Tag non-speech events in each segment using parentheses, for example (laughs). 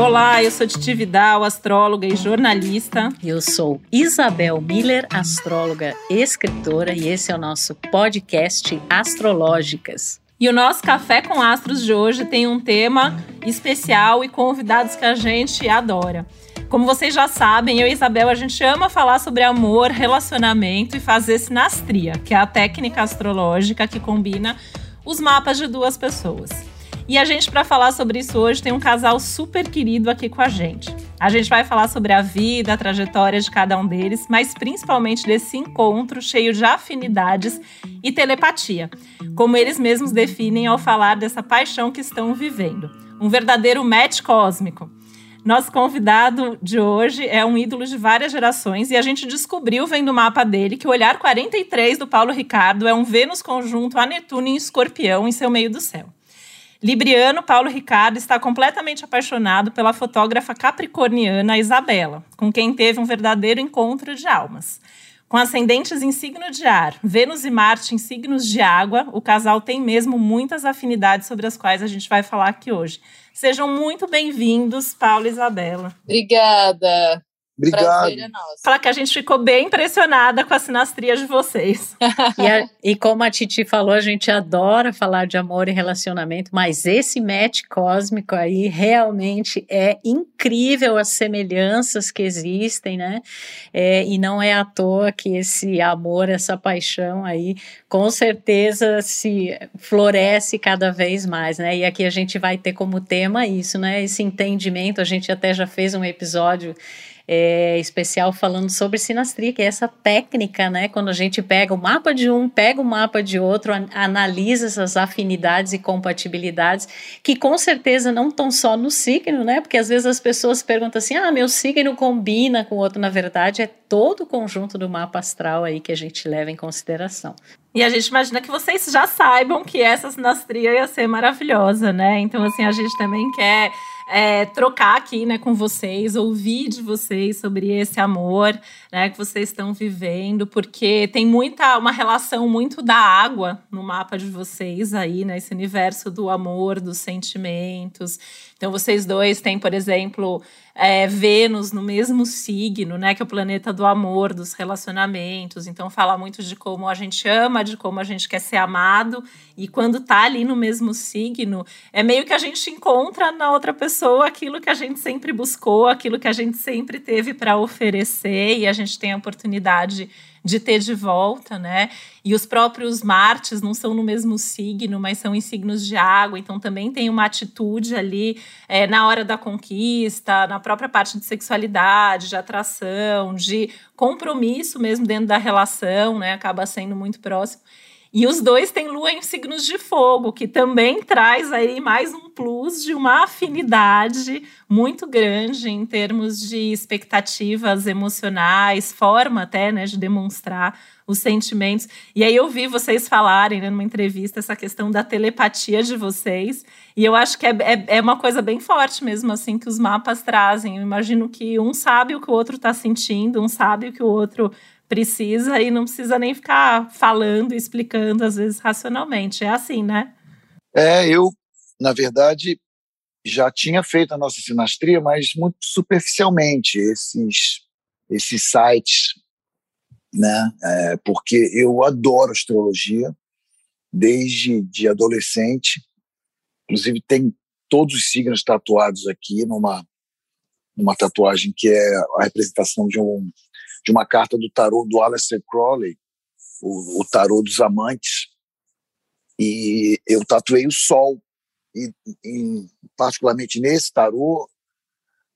Olá, eu sou Titi Vidal, astróloga e jornalista. Eu sou Isabel Miller, astróloga e escritora, e esse é o nosso podcast Astrológicas. E o nosso Café com Astros de hoje tem um tema especial e convidados que a gente adora. Como vocês já sabem, eu e Isabel, a gente ama falar sobre amor, relacionamento e fazer sinastria, que é a técnica astrológica que combina os mapas de duas pessoas. E a gente, para falar sobre isso hoje, tem um casal super querido aqui com a gente. A gente vai falar sobre a vida, a trajetória de cada um deles, mas principalmente desse encontro cheio de afinidades e telepatia, como eles mesmos definem ao falar dessa paixão que estão vivendo. Um verdadeiro match cósmico. Nosso convidado de hoje é um ídolo de várias gerações e a gente descobriu, vendo o mapa dele, que o olhar 43 do Paulo Ricardo é um Vênus conjunto a Netuno em escorpião em seu meio do céu. Libriano Paulo Ricardo está completamente apaixonado pela fotógrafa capricorniana Isabela, com quem teve um verdadeiro encontro de almas. Com ascendentes em signo de ar, Vênus e Marte em signos de água, o casal tem mesmo muitas afinidades sobre as quais a gente vai falar aqui hoje. Sejam muito bem-vindos, Paulo e Isabela. Obrigada. Obrigado. É Falar que a gente ficou bem impressionada com a sinastria de vocês. (laughs) e, a, e, como a Titi falou, a gente adora falar de amor e relacionamento, mas esse match cósmico aí realmente é incrível as semelhanças que existem, né? É, e não é à toa que esse amor, essa paixão aí, com certeza se floresce cada vez mais, né? E aqui a gente vai ter como tema isso, né? Esse entendimento, a gente até já fez um episódio é, especial falando sobre sinastria, que é essa técnica, né? Quando a gente pega o mapa de um, pega o mapa de outro, an analisa essas afinidades e compatibilidades, que com certeza não estão só no signo, né? Porque às vezes as pessoas perguntam assim: ah, meu signo combina com o outro. Na verdade, é todo o conjunto do mapa astral aí que a gente leva em consideração. E a gente imagina que vocês já saibam que essa sinastria ia ser maravilhosa, né? Então, assim, a gente também quer é, trocar aqui né, com vocês, ouvir de vocês sobre esse amor né, que vocês estão vivendo, porque tem muita uma relação muito da água no mapa de vocês aí, né? Esse universo do amor, dos sentimentos. Então, vocês dois têm, por exemplo, é, Vênus no mesmo signo, né? Que é o planeta do amor, dos relacionamentos. Então, fala muito de como a gente ama, de como a gente quer ser amado. E quando tá ali no mesmo signo, é meio que a gente encontra na outra pessoa aquilo que a gente sempre buscou, aquilo que a gente sempre teve para oferecer. E a gente tem a oportunidade de ter de volta, né? E os próprios Martes não são no mesmo signo, mas são em signos de água, então também tem uma atitude ali é, na hora da conquista, na própria parte de sexualidade, de atração, de compromisso mesmo dentro da relação, né? Acaba sendo muito próximo. E os dois têm lua em signos de fogo, que também traz aí mais um plus de uma afinidade muito grande em termos de expectativas emocionais, forma até, né, de demonstrar os sentimentos. E aí eu vi vocês falarem, né, numa entrevista, essa questão da telepatia de vocês. E eu acho que é, é, é uma coisa bem forte mesmo, assim, que os mapas trazem. Eu imagino que um sabe o que o outro está sentindo, um sabe o que o outro precisa e não precisa nem ficar falando explicando, às vezes, racionalmente. É assim, né? É, eu, na verdade, já tinha feito a nossa sinastria, mas muito superficialmente, esses, esses sites, né? É, porque eu adoro astrologia desde de adolescente. Inclusive, tem todos os signos tatuados aqui numa, numa tatuagem que é a representação de um de uma carta do tarô do Aleister Crowley, o, o tarô dos amantes, e eu tatuei o sol. E, particularmente nesse tarô,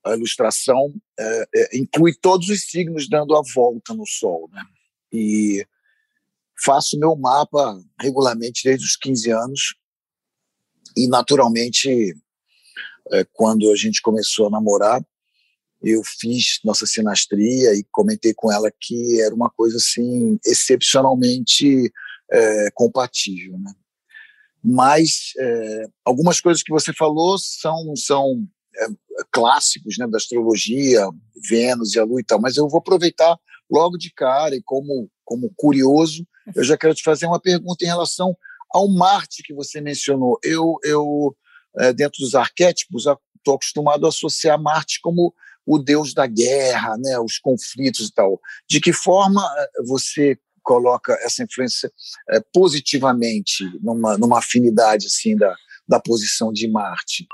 a ilustração é, é, inclui todos os signos dando a volta no sol, né? E faço meu mapa regularmente desde os 15 anos e naturalmente é, quando a gente começou a namorar eu fiz nossa sinastria e comentei com ela que era uma coisa assim excepcionalmente é, compatível, né? Mas é, algumas coisas que você falou são são é, clássicos, né, da astrologia, Vênus e a Lua e tal. Mas eu vou aproveitar logo de cara e como como curioso, eu já quero te fazer uma pergunta em relação ao Marte que você mencionou. Eu eu é, dentro dos arquétipos estou acostumado a associar Marte como o deus da guerra, né, os conflitos e tal. De que forma eh, você coloca essa influência é, positivamente numa, numa afinidade assim da, da posição de Marte?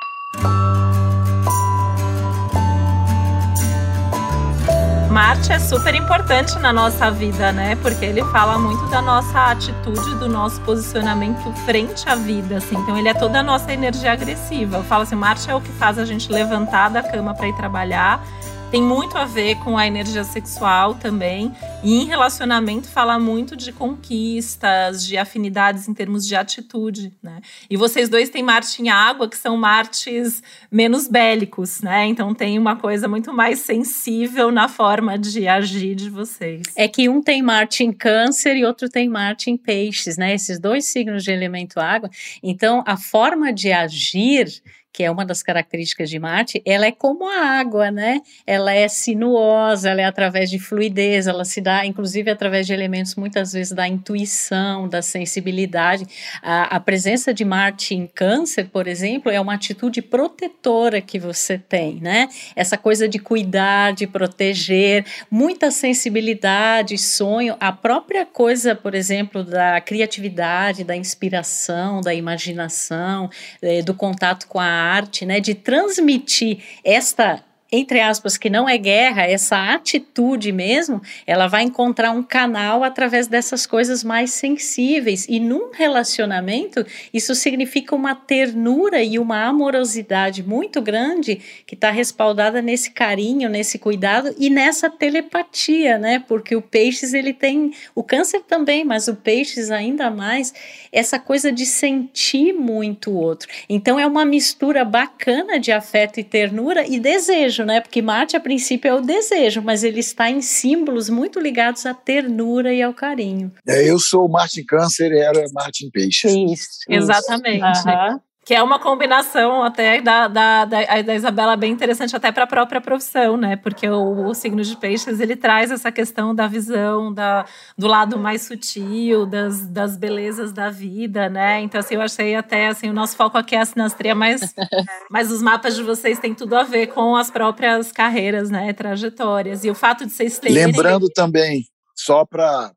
Marte é super importante na nossa vida, né? Porque ele fala muito da nossa atitude, do nosso posicionamento frente à vida, assim. Então ele é toda a nossa energia agressiva. Eu falo assim, Marte é o que faz a gente levantar da cama para ir trabalhar tem muito a ver com a energia sexual também. E em relacionamento fala muito de conquistas, de afinidades em termos de atitude, né? E vocês dois têm Marte em água, que são Martes menos bélicos, né? Então tem uma coisa muito mais sensível na forma de agir de vocês. É que um tem Marte em câncer e outro tem Marte em peixes, né? Esses dois signos de elemento água. Então a forma de agir que é uma das características de Marte, ela é como a água, né? Ela é sinuosa, ela é através de fluidez, ela se dá, inclusive, através de elementos muitas vezes da intuição, da sensibilidade. A, a presença de Marte em Câncer, por exemplo, é uma atitude protetora que você tem, né? Essa coisa de cuidar, de proteger, muita sensibilidade, sonho, a própria coisa, por exemplo, da criatividade, da inspiração, da imaginação, eh, do contato com a arte, né, de transmitir esta entre aspas, que não é guerra, essa atitude mesmo, ela vai encontrar um canal através dessas coisas mais sensíveis. E num relacionamento, isso significa uma ternura e uma amorosidade muito grande que está respaldada nesse carinho, nesse cuidado e nessa telepatia, né? Porque o peixes, ele tem, o câncer também, mas o peixes ainda mais, essa coisa de sentir muito o outro. Então é uma mistura bacana de afeto e ternura e desejo desejo, né? Porque Marte, a princípio, é o desejo, mas ele está em símbolos muito ligados à ternura e ao carinho. É, eu sou Marte em Câncer e era Marte em Peixes. Isso, exatamente. Uhum que é uma combinação até da, da, da, da Isabela bem interessante até para a própria profissão, né? Porque o, o, signo de peixes ele traz essa questão da visão, da, do lado mais sutil, das, das belezas da vida, né? Então, assim, eu achei até assim, o nosso foco aqui é a sinastria, mas, (laughs) mas os mapas de vocês têm tudo a ver com as próprias carreiras, né? Trajetórias. E o fato de vocês terem. Lembrando também, só para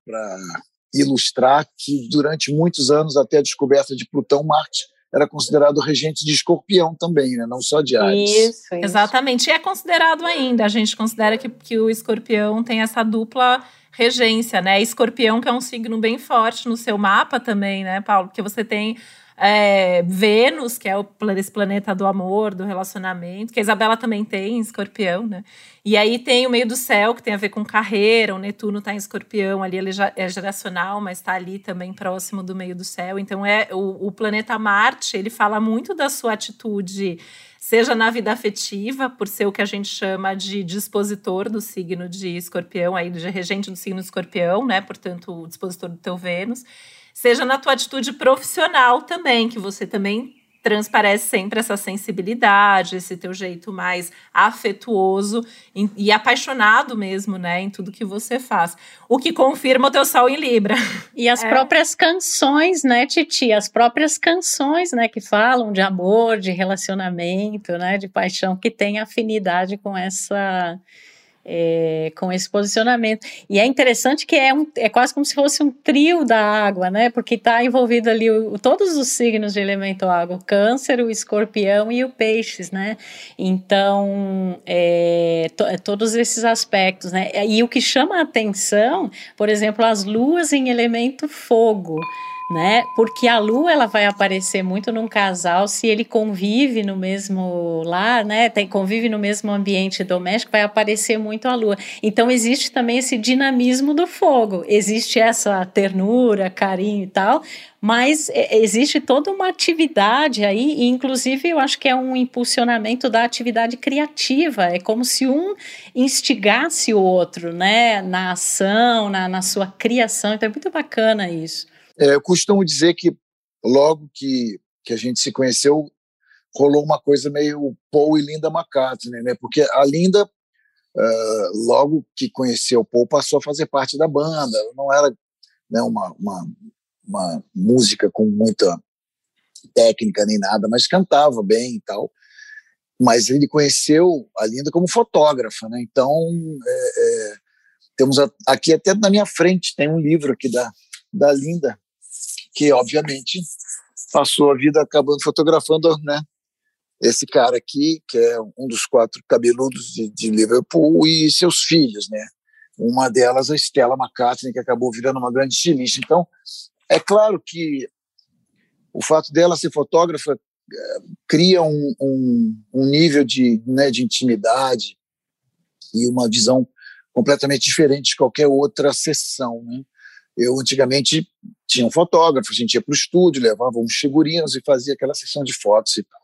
ilustrar, que durante muitos anos, até a descoberta de Plutão, Marte era considerado regente de escorpião também, né? não só de Ares. Isso, isso. Exatamente. E é considerado ainda. A gente considera que, que o escorpião tem essa dupla regência, né? Escorpião, que é um signo bem forte no seu mapa também, né, Paulo? Porque você tem é, Vênus, que é o, esse planeta do amor, do relacionamento, que a Isabela também tem em escorpião, né? E aí tem o meio do céu, que tem a ver com carreira, o Netuno está em escorpião, ali ele é geracional, mas está ali também próximo do meio do céu. Então é o, o planeta Marte, ele fala muito da sua atitude seja na vida afetiva, por ser o que a gente chama de dispositor do signo de escorpião, aí de regente do signo de escorpião, né? Portanto, o dispositor do teu Vênus seja na tua atitude profissional também, que você também transparece sempre essa sensibilidade, esse teu jeito mais afetuoso e, apaixonado mesmo, né, em tudo que você faz. O que confirma o teu sol em Libra. E as é. próprias canções, né, Titi? As próprias canções, né, que falam de amor, de relacionamento, né, de paixão, que tem afinidade com essa é, com esse posicionamento. E é interessante que é, um, é quase como se fosse um trio da água, né? Porque está envolvido ali o, todos os signos de elemento água: o câncer, o escorpião e o peixes, né? Então, é, to, é, todos esses aspectos, né? E o que chama a atenção, por exemplo, as luas em elemento fogo né? Porque a lua ela vai aparecer muito num casal se ele convive no mesmo lar, né? Tem convive no mesmo ambiente doméstico, vai aparecer muito a lua. Então existe também esse dinamismo do fogo, existe essa ternura, carinho e tal, mas existe toda uma atividade aí, e inclusive eu acho que é um impulsionamento da atividade criativa, é como se um instigasse o outro, né, na ação, na, na sua criação, então é muito bacana isso. É, eu costumo dizer que logo que, que a gente se conheceu, rolou uma coisa meio Paul e Linda McCartney, né? Porque a Linda, uh, logo que conheceu o Paul, passou a fazer parte da banda. Não era né, uma, uma, uma música com muita técnica nem nada, mas cantava bem e tal. mas ele conheceu a Linda como fotógrafa, né? Então, é, é, temos a, aqui até na minha frente tem um livro aqui da, da Linda, que obviamente passou a vida acabando fotografando, né? Esse cara aqui, que é um dos quatro cabeludos de, de Liverpool, e seus filhos, né? Uma delas, a Stella McCartney, que acabou virando uma grande estilista. Então, é claro que o fato dela ser fotógrafa é, cria um, um, um nível de, né, de intimidade e uma visão completamente diferente de qualquer outra sessão. Né? Eu, antigamente, tinha um fotógrafo, a gente ia para o estúdio, levava uns figurinos e fazia aquela sessão de fotos e tal.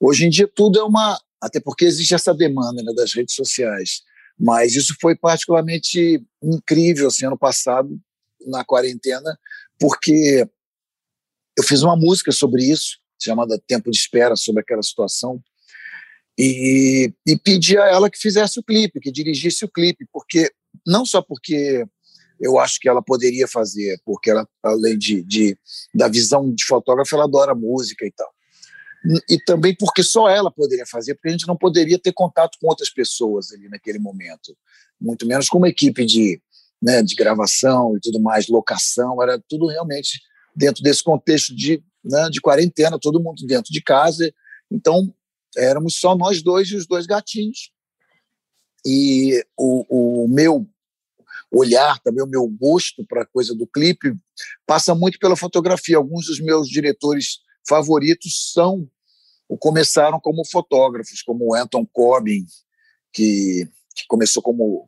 Hoje em dia, tudo é uma. Até porque existe essa demanda né, das redes sociais. Mas isso foi particularmente incrível assim, ano passado, na quarentena, porque eu fiz uma música sobre isso, chamada Tempo de Espera, sobre aquela situação, e, e pedi a ela que fizesse o clipe, que dirigisse o clipe, porque não só porque eu acho que ela poderia fazer, porque ela, além de, de da visão de fotógrafo, ela adora música e tal. E também porque só ela poderia fazer, porque a gente não poderia ter contato com outras pessoas ali naquele momento, muito menos com uma equipe de, né, de gravação e tudo mais, locação, era tudo realmente dentro desse contexto de, né, de quarentena, todo mundo dentro de casa. Então, éramos só nós dois e os dois gatinhos. E o, o meu olhar, também o meu gosto para a coisa do clipe, passa muito pela fotografia. Alguns dos meus diretores favoritos são ou começaram como fotógrafos, como Anton Corbin, que, que começou como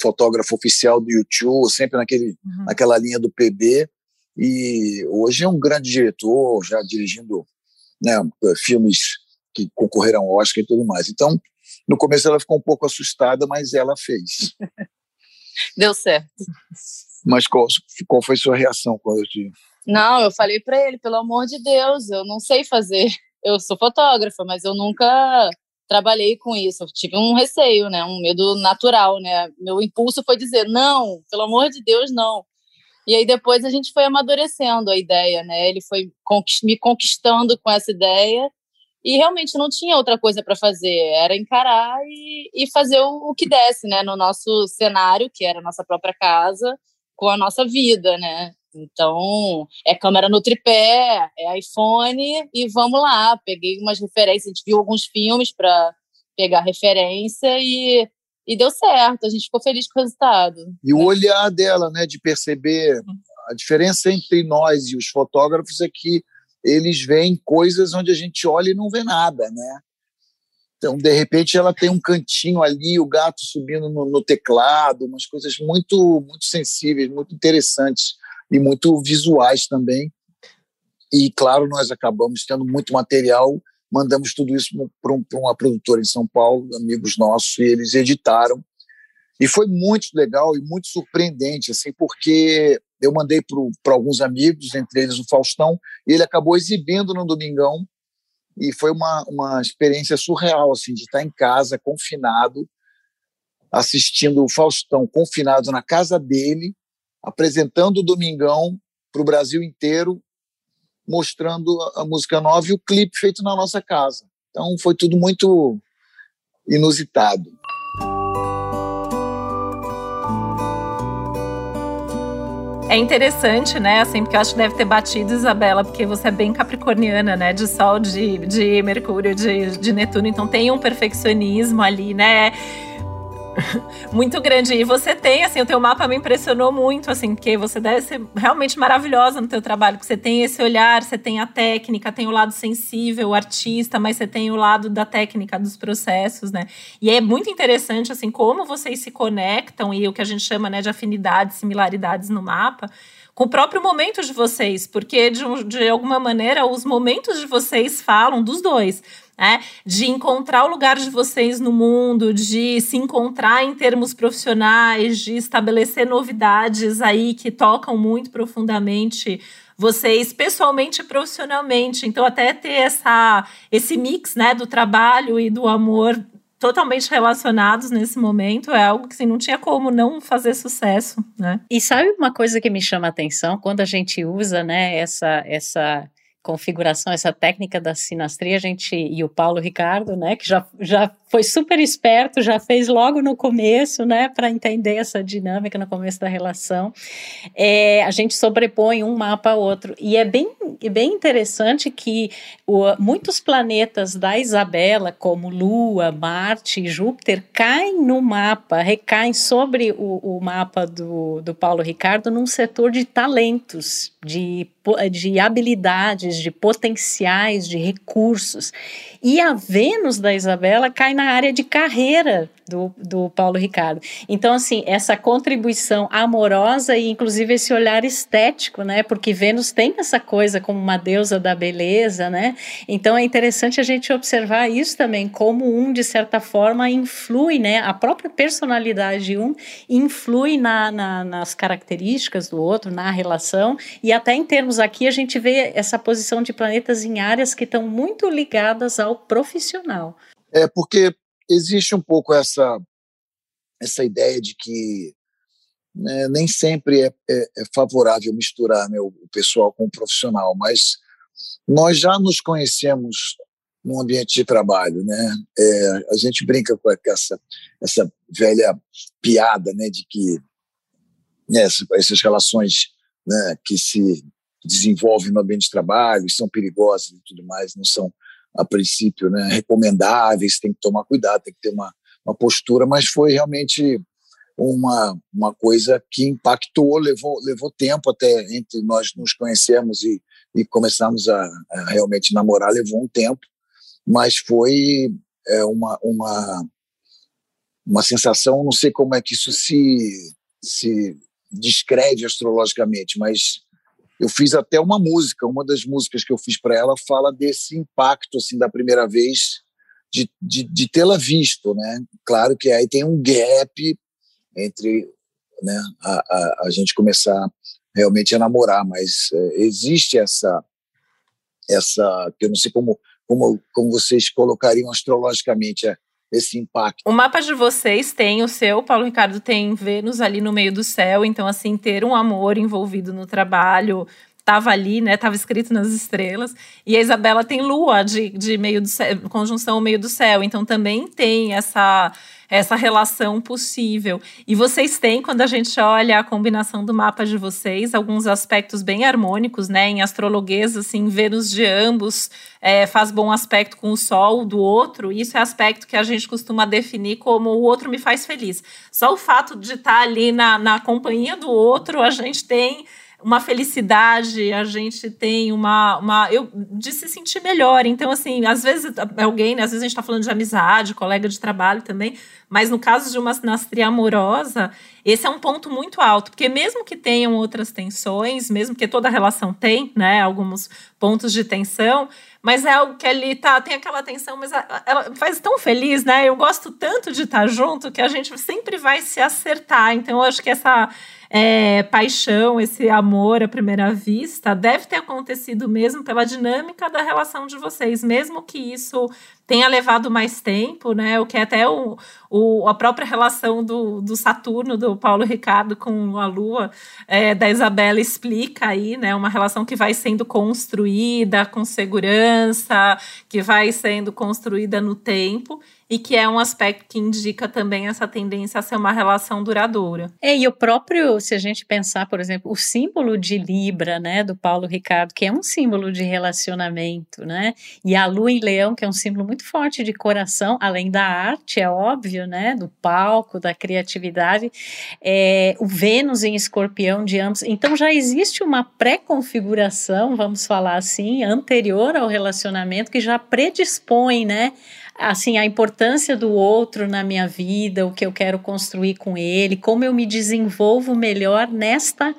fotógrafo oficial do YouTube, sempre naquele, uhum. naquela linha do PB, e hoje é um grande diretor, já dirigindo né, filmes que concorreram ao Oscar e tudo mais. Então, no começo ela ficou um pouco assustada, mas ela fez. (laughs) Deu certo. Mas qual, qual foi sua reação quando eu te... Não, eu falei para ele, pelo amor de Deus, eu não sei fazer. (laughs) Eu sou fotógrafa, mas eu nunca trabalhei com isso. Eu tive um receio, né? Um medo natural, né? Meu impulso foi dizer não, pelo amor de Deus, não. E aí depois a gente foi amadurecendo a ideia, né? Ele foi me conquistando com essa ideia e realmente não tinha outra coisa para fazer, era encarar e, e fazer o, o, que desse, né, no nosso cenário, que era a nossa própria casa, com a nossa vida, né? Então, é câmera no tripé, é iPhone e vamos lá. Peguei umas referências, a gente viu alguns filmes para pegar referência e, e deu certo. A gente ficou feliz com o resultado. E o olhar dela, né, de perceber a diferença entre nós e os fotógrafos é que eles veem coisas onde a gente olha e não vê nada, né? Então, de repente, ela tem um cantinho ali, o gato subindo no, no teclado, umas coisas muito, muito sensíveis, muito interessantes e muito visuais também. E, claro, nós acabamos tendo muito material, mandamos tudo isso para um, uma produtora em São Paulo, amigos nossos, e eles editaram. E foi muito legal e muito surpreendente, assim, porque eu mandei para alguns amigos, entre eles o Faustão, e ele acabou exibindo no Domingão, e foi uma, uma experiência surreal, assim, de estar em casa, confinado, assistindo o Faustão confinado na casa dele, apresentando o Domingão para o Brasil inteiro, mostrando a música nova e o clipe feito na nossa casa. Então foi tudo muito inusitado. É interessante, né? Assim, porque eu acho que deve ter batido, Isabela, porque você é bem capricorniana, né? De Sol, de, de Mercúrio, de, de Netuno. Então tem um perfeccionismo ali, né? (laughs) muito grande. E você tem, assim, o teu mapa me impressionou muito, assim, porque você deve ser realmente maravilhosa no teu trabalho, porque você tem esse olhar, você tem a técnica, tem o lado sensível, o artista, mas você tem o lado da técnica, dos processos, né? E é muito interessante, assim, como vocês se conectam e o que a gente chama, né, de afinidades, similaridades no mapa, com o próprio momento de vocês, porque de, de alguma maneira os momentos de vocês falam dos dois né? De encontrar o lugar de vocês no mundo, de se encontrar em termos profissionais, de estabelecer novidades aí que tocam muito profundamente vocês pessoalmente e profissionalmente. Então, até ter essa, esse mix né, do trabalho e do amor totalmente relacionados nesse momento é algo que assim, não tinha como não fazer sucesso, né? E sabe uma coisa que me chama a atenção quando a gente usa, né, essa essa configuração, essa técnica da sinastria, a gente e o Paulo Ricardo, né, que já, já foi super esperto, já fez logo no começo, né, para entender essa dinâmica no começo da relação. É, a gente sobrepõe um mapa ao outro e é bem, bem interessante que o, muitos planetas da Isabela, como Lua, Marte e Júpiter, caem no mapa, recaem sobre o, o mapa do, do Paulo Ricardo num setor de talentos, de, de habilidades, de potenciais, de recursos. E a Vênus da Isabela cai na área de carreira do, do Paulo Ricardo. Então, assim, essa contribuição amorosa e, inclusive, esse olhar estético, né? Porque Vênus tem essa coisa como uma deusa da beleza, né? Então, é interessante a gente observar isso também, como um, de certa forma, influi, né? A própria personalidade de um influi na, na, nas características do outro, na relação, e até em termos aqui, a gente vê essa posição de planetas em áreas que estão muito ligadas ao profissional. É porque existe um pouco essa essa ideia de que né, nem sempre é, é, é favorável misturar né, o pessoal com o profissional, mas nós já nos conhecemos no ambiente de trabalho, né? É, a gente brinca com essa essa velha piada, né, de que né, essas relações né, que se desenvolvem no ambiente de trabalho são perigosas e tudo mais, não são a princípio, né, recomendáveis, tem que tomar cuidado, tem que ter uma, uma postura, mas foi realmente uma, uma coisa que impactou, levou, levou tempo até entre nós nos conhecermos e, e começarmos a, a realmente namorar, levou um tempo, mas foi é, uma, uma, uma sensação, não sei como é que isso se, se descreve astrologicamente, mas eu fiz até uma música, uma das músicas que eu fiz para ela fala desse impacto assim da primeira vez de, de, de tê-la visto, né? Claro que aí tem um gap entre né, a, a, a gente começar realmente a namorar, mas é, existe essa essa que eu não sei como como como vocês colocariam astrologicamente é, esse impacto. O mapa de vocês tem o seu, Paulo Ricardo tem Vênus ali no meio do céu, então assim ter um amor envolvido no trabalho estava ali, né? Estava escrito nas estrelas. E a Isabela tem Lua de, de meio do céu, conjunção meio do céu, então também tem essa essa relação possível. E vocês têm, quando a gente olha a combinação do mapa de vocês, alguns aspectos bem harmônicos, né? Em astrologuês, assim, Vênus de ambos é, faz bom aspecto com o Sol do outro. Isso é aspecto que a gente costuma definir como o outro me faz feliz. Só o fato de estar ali na, na companhia do outro, a gente tem uma felicidade, a gente tem uma, uma eu de se sentir melhor. Então, assim, às vezes alguém, né, às vezes a gente está falando de amizade, colega de trabalho também, mas no caso de uma sinastria amorosa, esse é um ponto muito alto, porque mesmo que tenham outras tensões, mesmo que toda relação tem, né, alguns pontos de tensão, mas é algo que ali tá, tem aquela tensão, mas ela faz tão feliz, né? Eu gosto tanto de estar junto que a gente sempre vai se acertar. Então, eu acho que essa é, paixão, esse amor à primeira vista, deve ter acontecido mesmo pela dinâmica da relação de vocês, mesmo que isso tenha levado mais tempo, né? O que é até o, o, a própria relação do, do Saturno, do Paulo Ricardo com a Lua, é, da Isabela explica aí, né? Uma relação que vai sendo construída com segurança, que vai sendo construída no tempo e que é um aspecto que indica também essa tendência a ser uma relação duradoura. É, e o próprio, se a gente pensar, por exemplo, o símbolo de Libra, né, do Paulo Ricardo, que é um símbolo de relacionamento, né, e a Lua em Leão, que é um símbolo muito forte de coração, além da arte, é óbvio, né, do palco, da criatividade, é, o Vênus em Escorpião de ambos, então já existe uma pré-configuração, vamos falar assim, anterior ao relacionamento, que já predispõe, né, assim, a importância do outro na minha vida, o que eu quero construir com ele, como eu me desenvolvo melhor nesta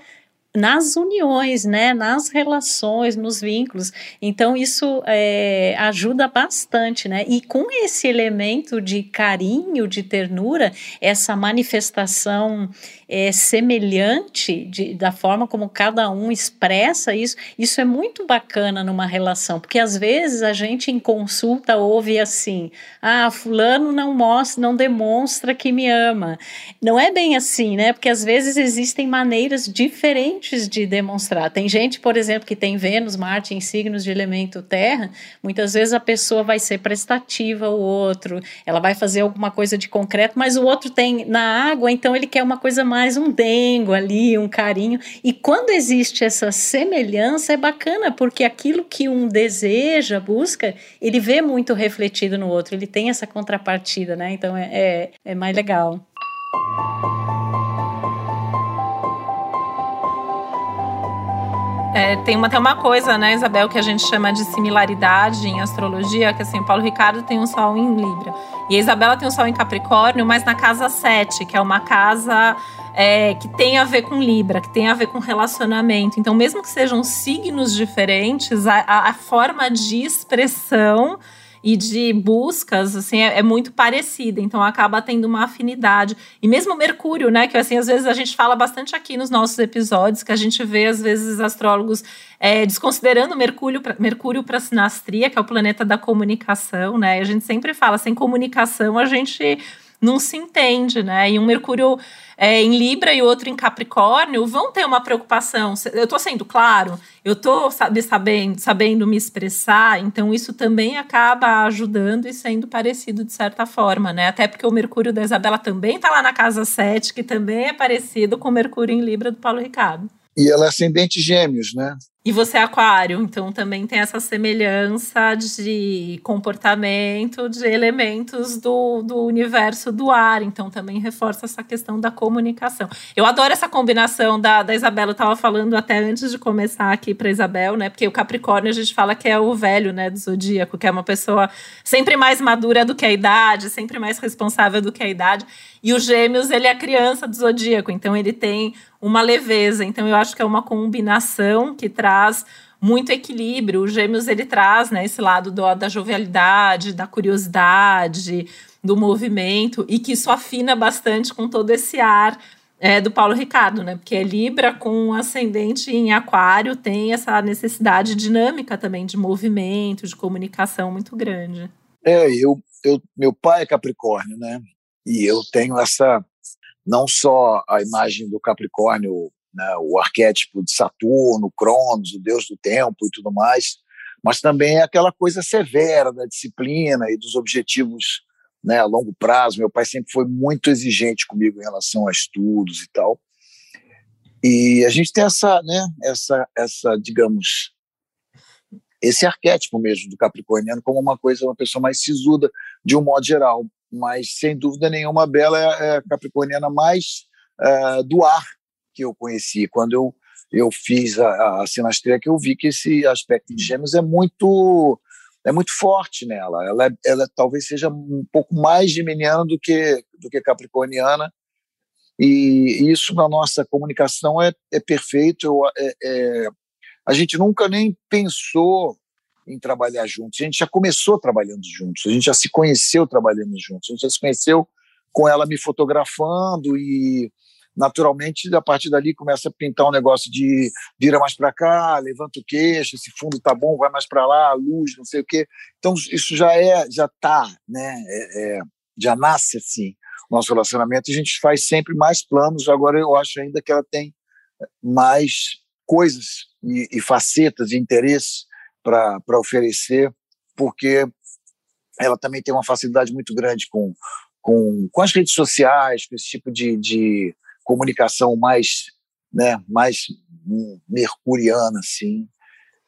nas uniões, né, nas relações, nos vínculos. Então isso é, ajuda bastante, né? E com esse elemento de carinho, de ternura, essa manifestação é, semelhante de, da forma como cada um expressa isso, isso é muito bacana numa relação, porque às vezes a gente em consulta ouve assim: ah, fulano não mostra, não demonstra que me ama. Não é bem assim, né? Porque às vezes existem maneiras diferentes de demonstrar. Tem gente, por exemplo, que tem Vênus, Marte em signos de elemento terra, muitas vezes a pessoa vai ser prestativa ao outro, ela vai fazer alguma coisa de concreto, mas o outro tem na água, então ele quer uma coisa mais um dengo ali, um carinho. E quando existe essa semelhança, é bacana, porque aquilo que um deseja, busca, ele vê muito refletido no outro, ele tem essa contrapartida, né? Então é, é, é mais legal. É, tem tem uma coisa, né, Isabel, que a gente chama de similaridade em astrologia, que assim, Paulo Ricardo tem um sol em Libra. E a Isabela tem um sol em Capricórnio, mas na casa 7, que é uma casa é, que tem a ver com Libra, que tem a ver com relacionamento. Então, mesmo que sejam signos diferentes, a, a forma de expressão e de buscas, assim, é, é, muito parecida, então acaba tendo uma afinidade. E mesmo Mercúrio, né, que assim, às vezes a gente fala bastante aqui nos nossos episódios, que a gente vê, às vezes, astrólogos é, desconsiderando Mercúrio para Mercúrio para sinastria, que é o planeta da comunicação, né, e a gente sempre fala, sem comunicação a gente não se entende, né? E um Mercúrio é, em Libra e outro em Capricórnio vão ter uma preocupação. Eu estou sendo claro, eu estou sabendo, sabendo me expressar, então isso também acaba ajudando e sendo parecido de certa forma, né? Até porque o Mercúrio da Isabela também está lá na casa 7, que também é parecido com o Mercúrio em Libra do Paulo Ricardo. E ela é ascendente gêmeos, né? E você é aquário, então também tem essa semelhança de comportamento, de elementos do, do universo do ar. Então também reforça essa questão da comunicação. Eu adoro essa combinação da, da Isabela. Eu estava falando até antes de começar aqui para Isabel, né? Porque o Capricórnio a gente fala que é o velho, né, do zodíaco, que é uma pessoa sempre mais madura do que a idade, sempre mais responsável do que a idade. E o Gêmeos, ele é a criança do zodíaco, então ele tem uma leveza. Então eu acho que é uma combinação que traz muito equilíbrio. O Gêmeos ele traz, né, esse lado do, da jovialidade, da curiosidade, do movimento e que isso afina bastante com todo esse ar é, do Paulo Ricardo, né? Porque é Libra com ascendente em Aquário tem essa necessidade dinâmica também de movimento, de comunicação muito grande. É, eu, eu meu pai é Capricórnio, né? E eu tenho essa, não só a imagem do Capricórnio, né, o arquétipo de Saturno, Cronos, o deus do tempo e tudo mais, mas também é aquela coisa severa da disciplina e dos objetivos né, a longo prazo. Meu pai sempre foi muito exigente comigo em relação a estudos e tal. E a gente tem essa, né, essa, essa, digamos, esse arquétipo mesmo do capricorniano como uma coisa, uma pessoa mais sisuda de um modo geral mas sem dúvida nenhuma a Bela é a capricorniana mais uh, do ar que eu conheci. Quando eu, eu fiz a, a sinastria, que eu vi que esse aspecto de gêmeos é muito é muito forte nela. Ela, é, ela talvez seja um pouco mais geminiana do que, do que capricorniana, e isso na nossa comunicação é, é perfeito. É, é, a gente nunca nem pensou em trabalhar juntos. A gente já começou trabalhando juntos, a gente já se conheceu trabalhando juntos, a gente já se conheceu com ela me fotografando e naturalmente a partir dali começa a pintar um negócio de vira mais para cá, levanta o queixo, esse fundo tá bom, vai mais para lá, luz, não sei o quê. Então isso já é, já tá, né? É, é, já nasce assim o nosso relacionamento. A gente faz sempre mais planos. Agora eu acho ainda que ela tem mais coisas e, e facetas e interesses para oferecer, porque ela também tem uma facilidade muito grande com, com, com as redes sociais, com esse tipo de, de comunicação mais, né, mais mercuriana, assim.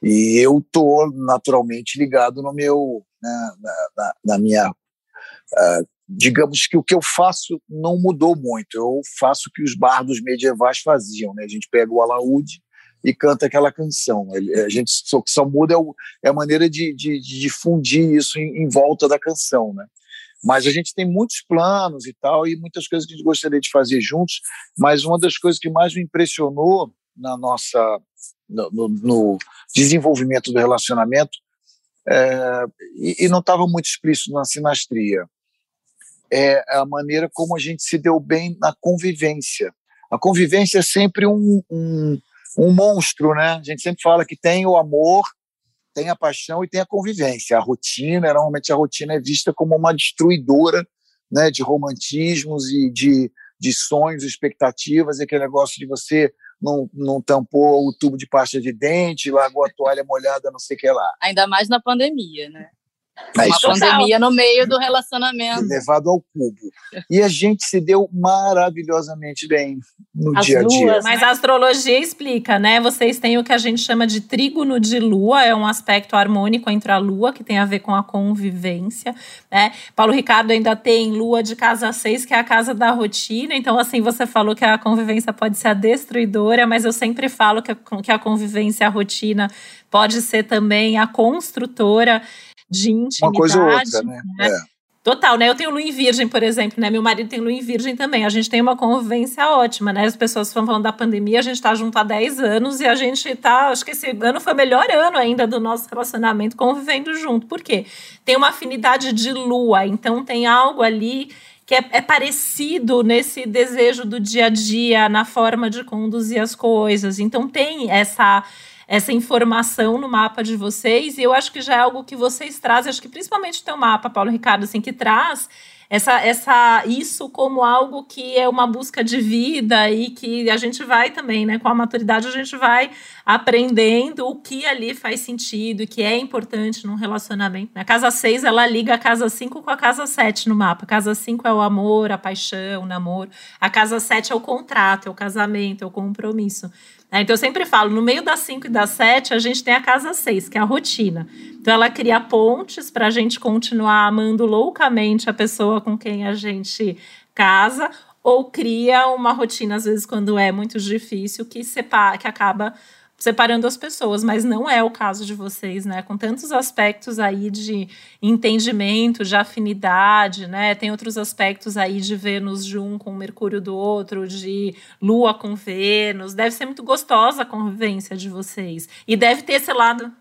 E eu tô naturalmente ligado no meu, né, na, na, na, minha, uh, digamos que o que eu faço não mudou muito. Eu faço o que os bardos medievais faziam, né? A gente pega o alaúde e canta aquela canção. A gente só, só muda é, o, é a maneira de, de, de difundir isso em, em, volta da canção, né? Mas a gente tem muitos planos e tal, e muitas coisas que a gente gostaria de fazer juntos. Mas uma das coisas que mais me impressionou na nossa no, no, no desenvolvimento do relacionamento é, e, e, não estava muito explícito na sinastria é a maneira como a gente se deu bem na convivência. A convivência é sempre um, um, um monstro, né? A gente sempre fala que tem o amor, tem a paixão e tem a convivência. A rotina, normalmente a rotina é vista como uma destruidora né, de romantismos e de, de sonhos, expectativas, e aquele negócio de você não, não tampou o tubo de pasta de dente, largou a toalha molhada, não sei o que lá. Ainda mais na pandemia, né? É Uma pandemia no meio do relacionamento. Levado ao cubo. E a gente se deu maravilhosamente bem no As dia a dia. Luas, Mas a astrologia explica, né? Vocês têm o que a gente chama de trígono de lua, é um aspecto harmônico entre a lua, que tem a ver com a convivência, né? Paulo Ricardo ainda tem lua de casa 6, que é a casa da rotina. Então, assim, você falou que a convivência pode ser a destruidora, mas eu sempre falo que a, que a convivência, a rotina, pode ser também a construtora de intimidade. Uma coisa ou outra, né? né? É. Total, né? Eu tenho lua em virgem, por exemplo, né? Meu marido tem lua em virgem também. A gente tem uma convivência ótima, né? As pessoas estão falando da pandemia, a gente tá junto há 10 anos e a gente tá. Acho que esse ano foi o melhor ano ainda do nosso relacionamento convivendo junto. Por quê? Tem uma afinidade de lua, então tem algo ali que é, é, parecido nesse desejo do dia a dia, na forma de conduzir as coisas. Então tem essa essa informação no mapa de vocês, e eu acho que já é algo que vocês trazem, acho que principalmente o teu mapa, Paulo Ricardo, assim, que traz essa, essa isso como algo que é uma busca de vida e que a gente vai também, né? Com a maturidade, a gente vai aprendendo o que ali faz sentido e que é importante num relacionamento. A casa 6, ela liga a casa 5 com a casa 7 no mapa. A casa 5 é o amor, a paixão, o namoro. A casa 7 é o contrato, é o casamento, é o compromisso. Né? Então, eu sempre falo, no meio das 5 e das 7, a gente tem a casa 6, que é a rotina. Então, ela cria pontes para a gente continuar amando loucamente a pessoa com quem a gente casa, ou cria uma rotina, às vezes, quando é muito difícil, que, separa, que acaba separando as pessoas, mas não é o caso de vocês, né? Com tantos aspectos aí de entendimento, de afinidade, né? Tem outros aspectos aí de Vênus de um com Mercúrio do outro, de Lua com Vênus. Deve ser muito gostosa a convivência de vocês. E deve ter esse lado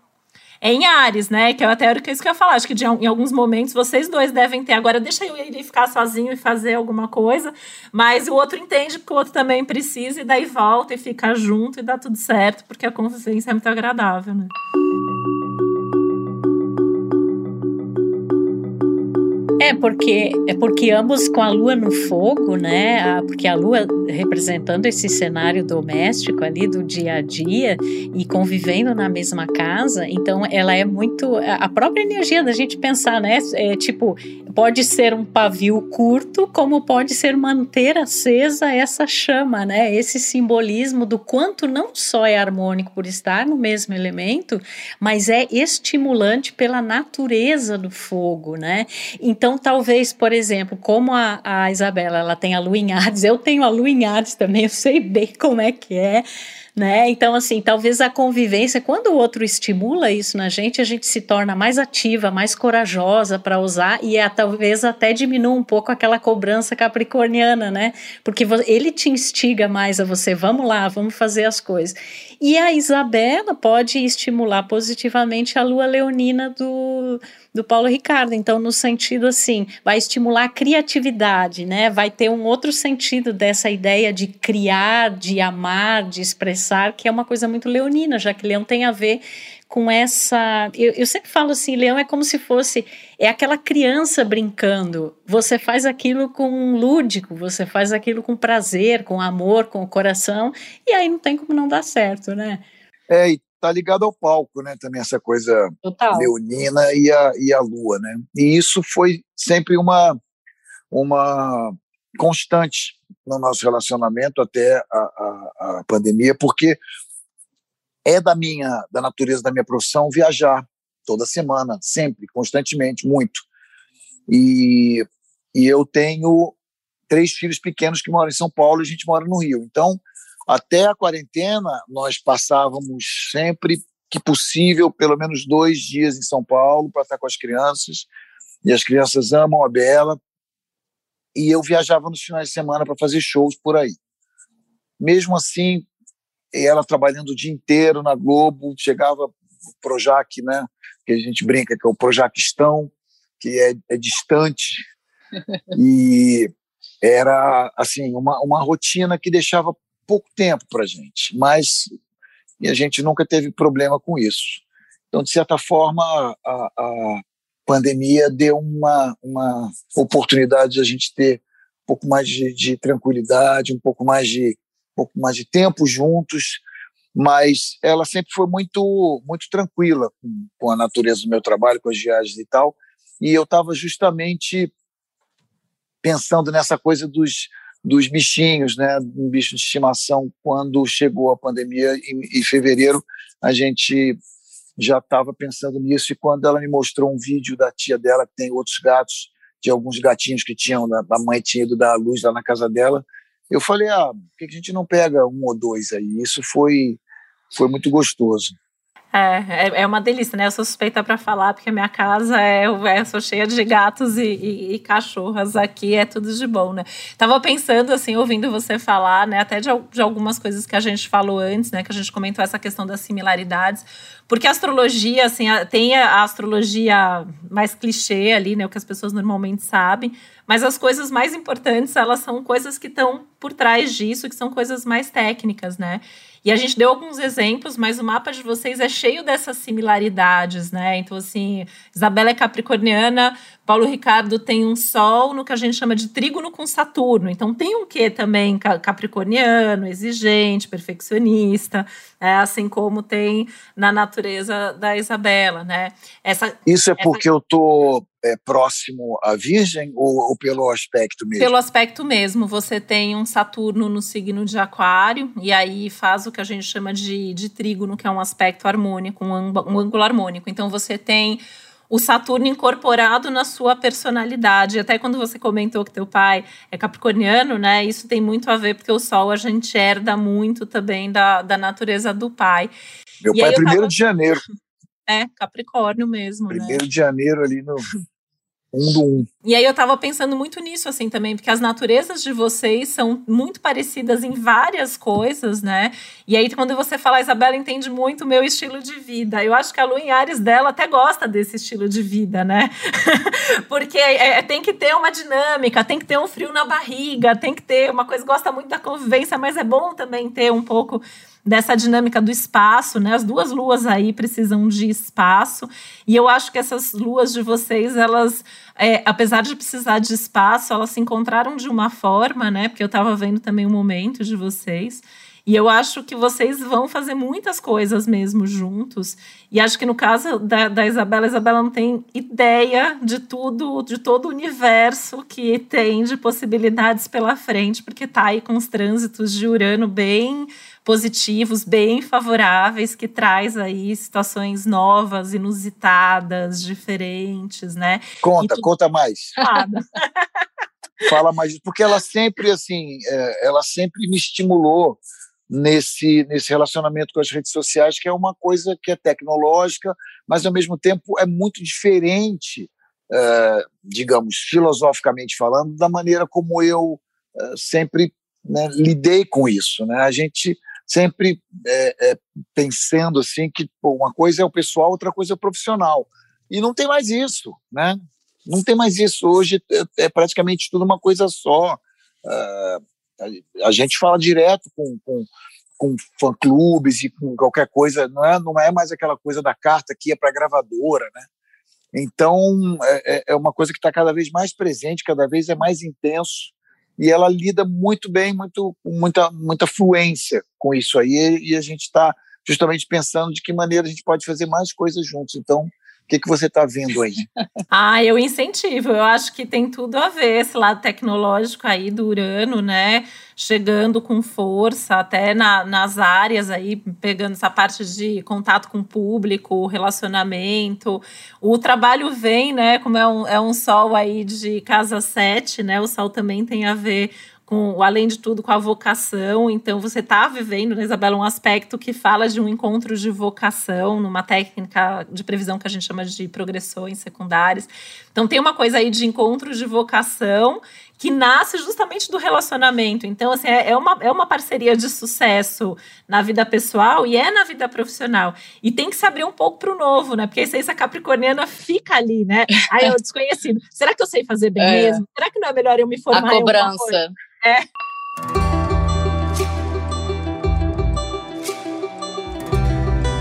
em Ares, né? Que é até era isso que eu ia falar. Acho que de, em alguns momentos vocês dois devem ter. Agora, deixa eu ir ficar sozinho e fazer alguma coisa, mas o outro entende porque o outro também precisa, e daí volta e fica junto e dá tudo certo, porque a convivência é muito agradável, né? É porque é porque ambos com a lua no fogo, né? Porque a lua representando esse cenário doméstico ali do dia a dia e convivendo na mesma casa, então ela é muito a própria energia da gente pensar, né? É, tipo, pode ser um pavio curto, como pode ser manter acesa essa chama, né? Esse simbolismo do quanto não só é harmônico por estar no mesmo elemento, mas é estimulante pela natureza do fogo, né? Então então, talvez, por exemplo, como a, a Isabela ela tem a lua em Ares, eu tenho a lua em Ares também, eu sei bem como é que é né? Então, assim, talvez a convivência, quando o outro estimula isso na gente, a gente se torna mais ativa, mais corajosa para usar e é, talvez até diminua um pouco aquela cobrança capricorniana, né? Porque ele te instiga mais a você, vamos lá, vamos fazer as coisas. E a Isabela pode estimular positivamente a lua leonina do, do Paulo Ricardo. Então, no sentido assim, vai estimular a criatividade, né? Vai ter um outro sentido dessa ideia de criar, de amar, de expressar que é uma coisa muito leonina, já que leão tem a ver com essa. Eu, eu, sempre falo assim: leão é como se fosse. É aquela criança brincando. Você faz aquilo com um lúdico, você faz aquilo com prazer, com amor, com o coração, e aí não tem como não dar certo, né? É, e tá ligado ao palco, né? Também essa coisa Total. leonina e a, e a lua, né? E isso foi sempre uma, uma constante no nosso relacionamento até a, a, a pandemia, porque é da minha da natureza da minha profissão viajar toda semana, sempre, constantemente, muito. E, e eu tenho três filhos pequenos que moram em São Paulo e a gente mora no Rio. Então, até a quarentena, nós passávamos sempre que possível, pelo menos dois dias em São Paulo para estar com as crianças. E as crianças amam a Bela, e eu viajava nos finais de semana para fazer shows por aí. Mesmo assim, ela trabalhando o dia inteiro na Globo, chegava o Projac, né, que a gente brinca que é o Projaquistão, que é, é distante, (laughs) e era assim uma, uma rotina que deixava pouco tempo para gente, mas e a gente nunca teve problema com isso. Então, de certa forma, a, a, pandemia deu uma, uma oportunidade de a gente ter um pouco mais de, de tranquilidade, um pouco mais de, pouco mais de tempo juntos, mas ela sempre foi muito muito tranquila com, com a natureza do meu trabalho, com as viagens e tal. E eu estava justamente pensando nessa coisa dos, dos bichinhos, né, um bicho de estimação. Quando chegou a pandemia em, em fevereiro, a gente já estava pensando nisso. E quando ela me mostrou um vídeo da tia dela que tem outros gatos, de alguns gatinhos que tinham, a mãe tinha ido dar luz lá na casa dela, eu falei, ah, por que a gente não pega um ou dois aí? Isso foi foi muito gostoso. É, é, é uma delícia, né? Eu sou suspeita para falar, porque a minha casa é, é sou cheia de gatos e, e, e, cachorras aqui, é tudo de bom, né? Tava pensando, assim, ouvindo você falar, né? Até de, de algumas coisas que a gente falou antes, né? Que a gente comentou essa questão das similaridades. Porque a astrologia, assim, tem a astrologia mais clichê ali, né? O que as pessoas normalmente sabem. Mas as coisas mais importantes, elas são coisas que estão por trás disso, que são coisas mais técnicas, né? E a gente deu alguns exemplos, mas o mapa de vocês é cheio dessas similaridades, né? Então, assim, Isabela é capricorniana, Paulo Ricardo tem um Sol no que a gente chama de trígono com Saturno. Então, tem um quê também capricorniano, exigente, perfeccionista, né? assim como tem na natureza da Isabela, né? Essa, Isso é essa... porque eu tô é, próximo à Virgem ou, ou, pelo aspecto mesmo? Pelo aspecto mesmo. Você tem um Saturno no signo de Aquário, e aí faz o que a gente chama de, de trígono, que é um aspecto harmônico, um, um ângulo harmônico. Então você tem o Saturno incorporado na sua personalidade. Até quando você comentou que teu pai é capricorniano, né? Isso tem muito a ver, porque o Sol a gente herda muito também da, da natureza do pai. Meu e pai é primeiro tava... de janeiro. É, Capricórnio mesmo, né? Primeiro né? de janeiro ali no (laughs) um do um. E aí eu tava pensando muito nisso, assim, também, porque as naturezas de vocês são muito parecidas em várias coisas, né? E aí, quando você fala, Isabela entende muito o meu estilo de vida. Eu acho que a Lu em Ares dela até gosta desse estilo de vida, né? (laughs) porque é, é, tem que ter uma dinâmica, tem que ter um frio na barriga, tem que ter uma coisa, gosta muito da convivência, mas é bom também ter um pouco dessa dinâmica do espaço, né? As duas luas aí precisam de espaço. E eu acho que essas luas de vocês, elas, é, apesar de precisar de espaço, elas se encontraram de uma forma, né? Porque eu estava vendo também o momento de vocês. E eu acho que vocês vão fazer muitas coisas mesmo juntos. E acho que no caso da, da Isabela, a Isabela não tem ideia de tudo, de todo o universo que tem de possibilidades pela frente, porque tá aí com os trânsitos de Urano bem positivos, bem favoráveis, que traz aí situações novas, inusitadas, diferentes, né? Conta, conta mais. (laughs) Fala mais, porque ela sempre, assim, é, ela sempre me estimulou nesse, nesse relacionamento com as redes sociais, que é uma coisa que é tecnológica, mas ao mesmo tempo é muito diferente, é, digamos, filosoficamente falando, da maneira como eu é, sempre né, lidei com isso. Né? A gente sempre é, é, pensando assim que pô, uma coisa é o pessoal, outra coisa é o profissional. E não tem mais isso, né? Não tem mais isso. Hoje é, é praticamente tudo uma coisa só. Uh, a, gente fala direto com, com, com fã-clubes e com qualquer coisa. Não é, não é mais aquela coisa da carta que ia para gravadora, né? Então, é, é, é uma coisa que está cada vez mais presente, cada vez é mais intenso e ela lida muito bem, muito, muita, muita fluência com isso aí, e a gente está justamente pensando de que maneira a gente pode fazer mais coisas juntos. Então, que, que você está vendo aí? (laughs) ah, eu incentivo. Eu acho que tem tudo a ver esse lado tecnológico aí do Urano, né? Chegando com força até na, nas áreas aí, pegando essa parte de contato com o público, relacionamento. O trabalho vem, né? Como é um, é um sol aí de casa 7, né? O sol também tem a ver com, além de tudo, com a vocação. Então, você está vivendo, né, Isabela, um aspecto que fala de um encontro de vocação, numa técnica de previsão que a gente chama de progressões secundárias. Então, tem uma coisa aí de encontro de vocação que nasce justamente do relacionamento. Então, assim, é, é uma, é uma parceria de sucesso na vida pessoal e é na vida profissional. E tem que se abrir um pouco para o novo, né? Porque a essência capricorniana fica ali, né? Aí é o desconhecido. Será que eu sei fazer bem é. mesmo? Será que não é melhor eu me formar? A cobrança. É.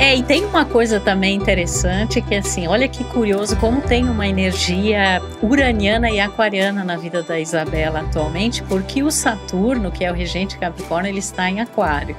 É, e tem uma coisa também interessante que assim, olha que curioso como tem uma energia uraniana e aquariana na vida da Isabela atualmente, porque o Saturno, que é o regente Capricórnio, ele está em Aquário.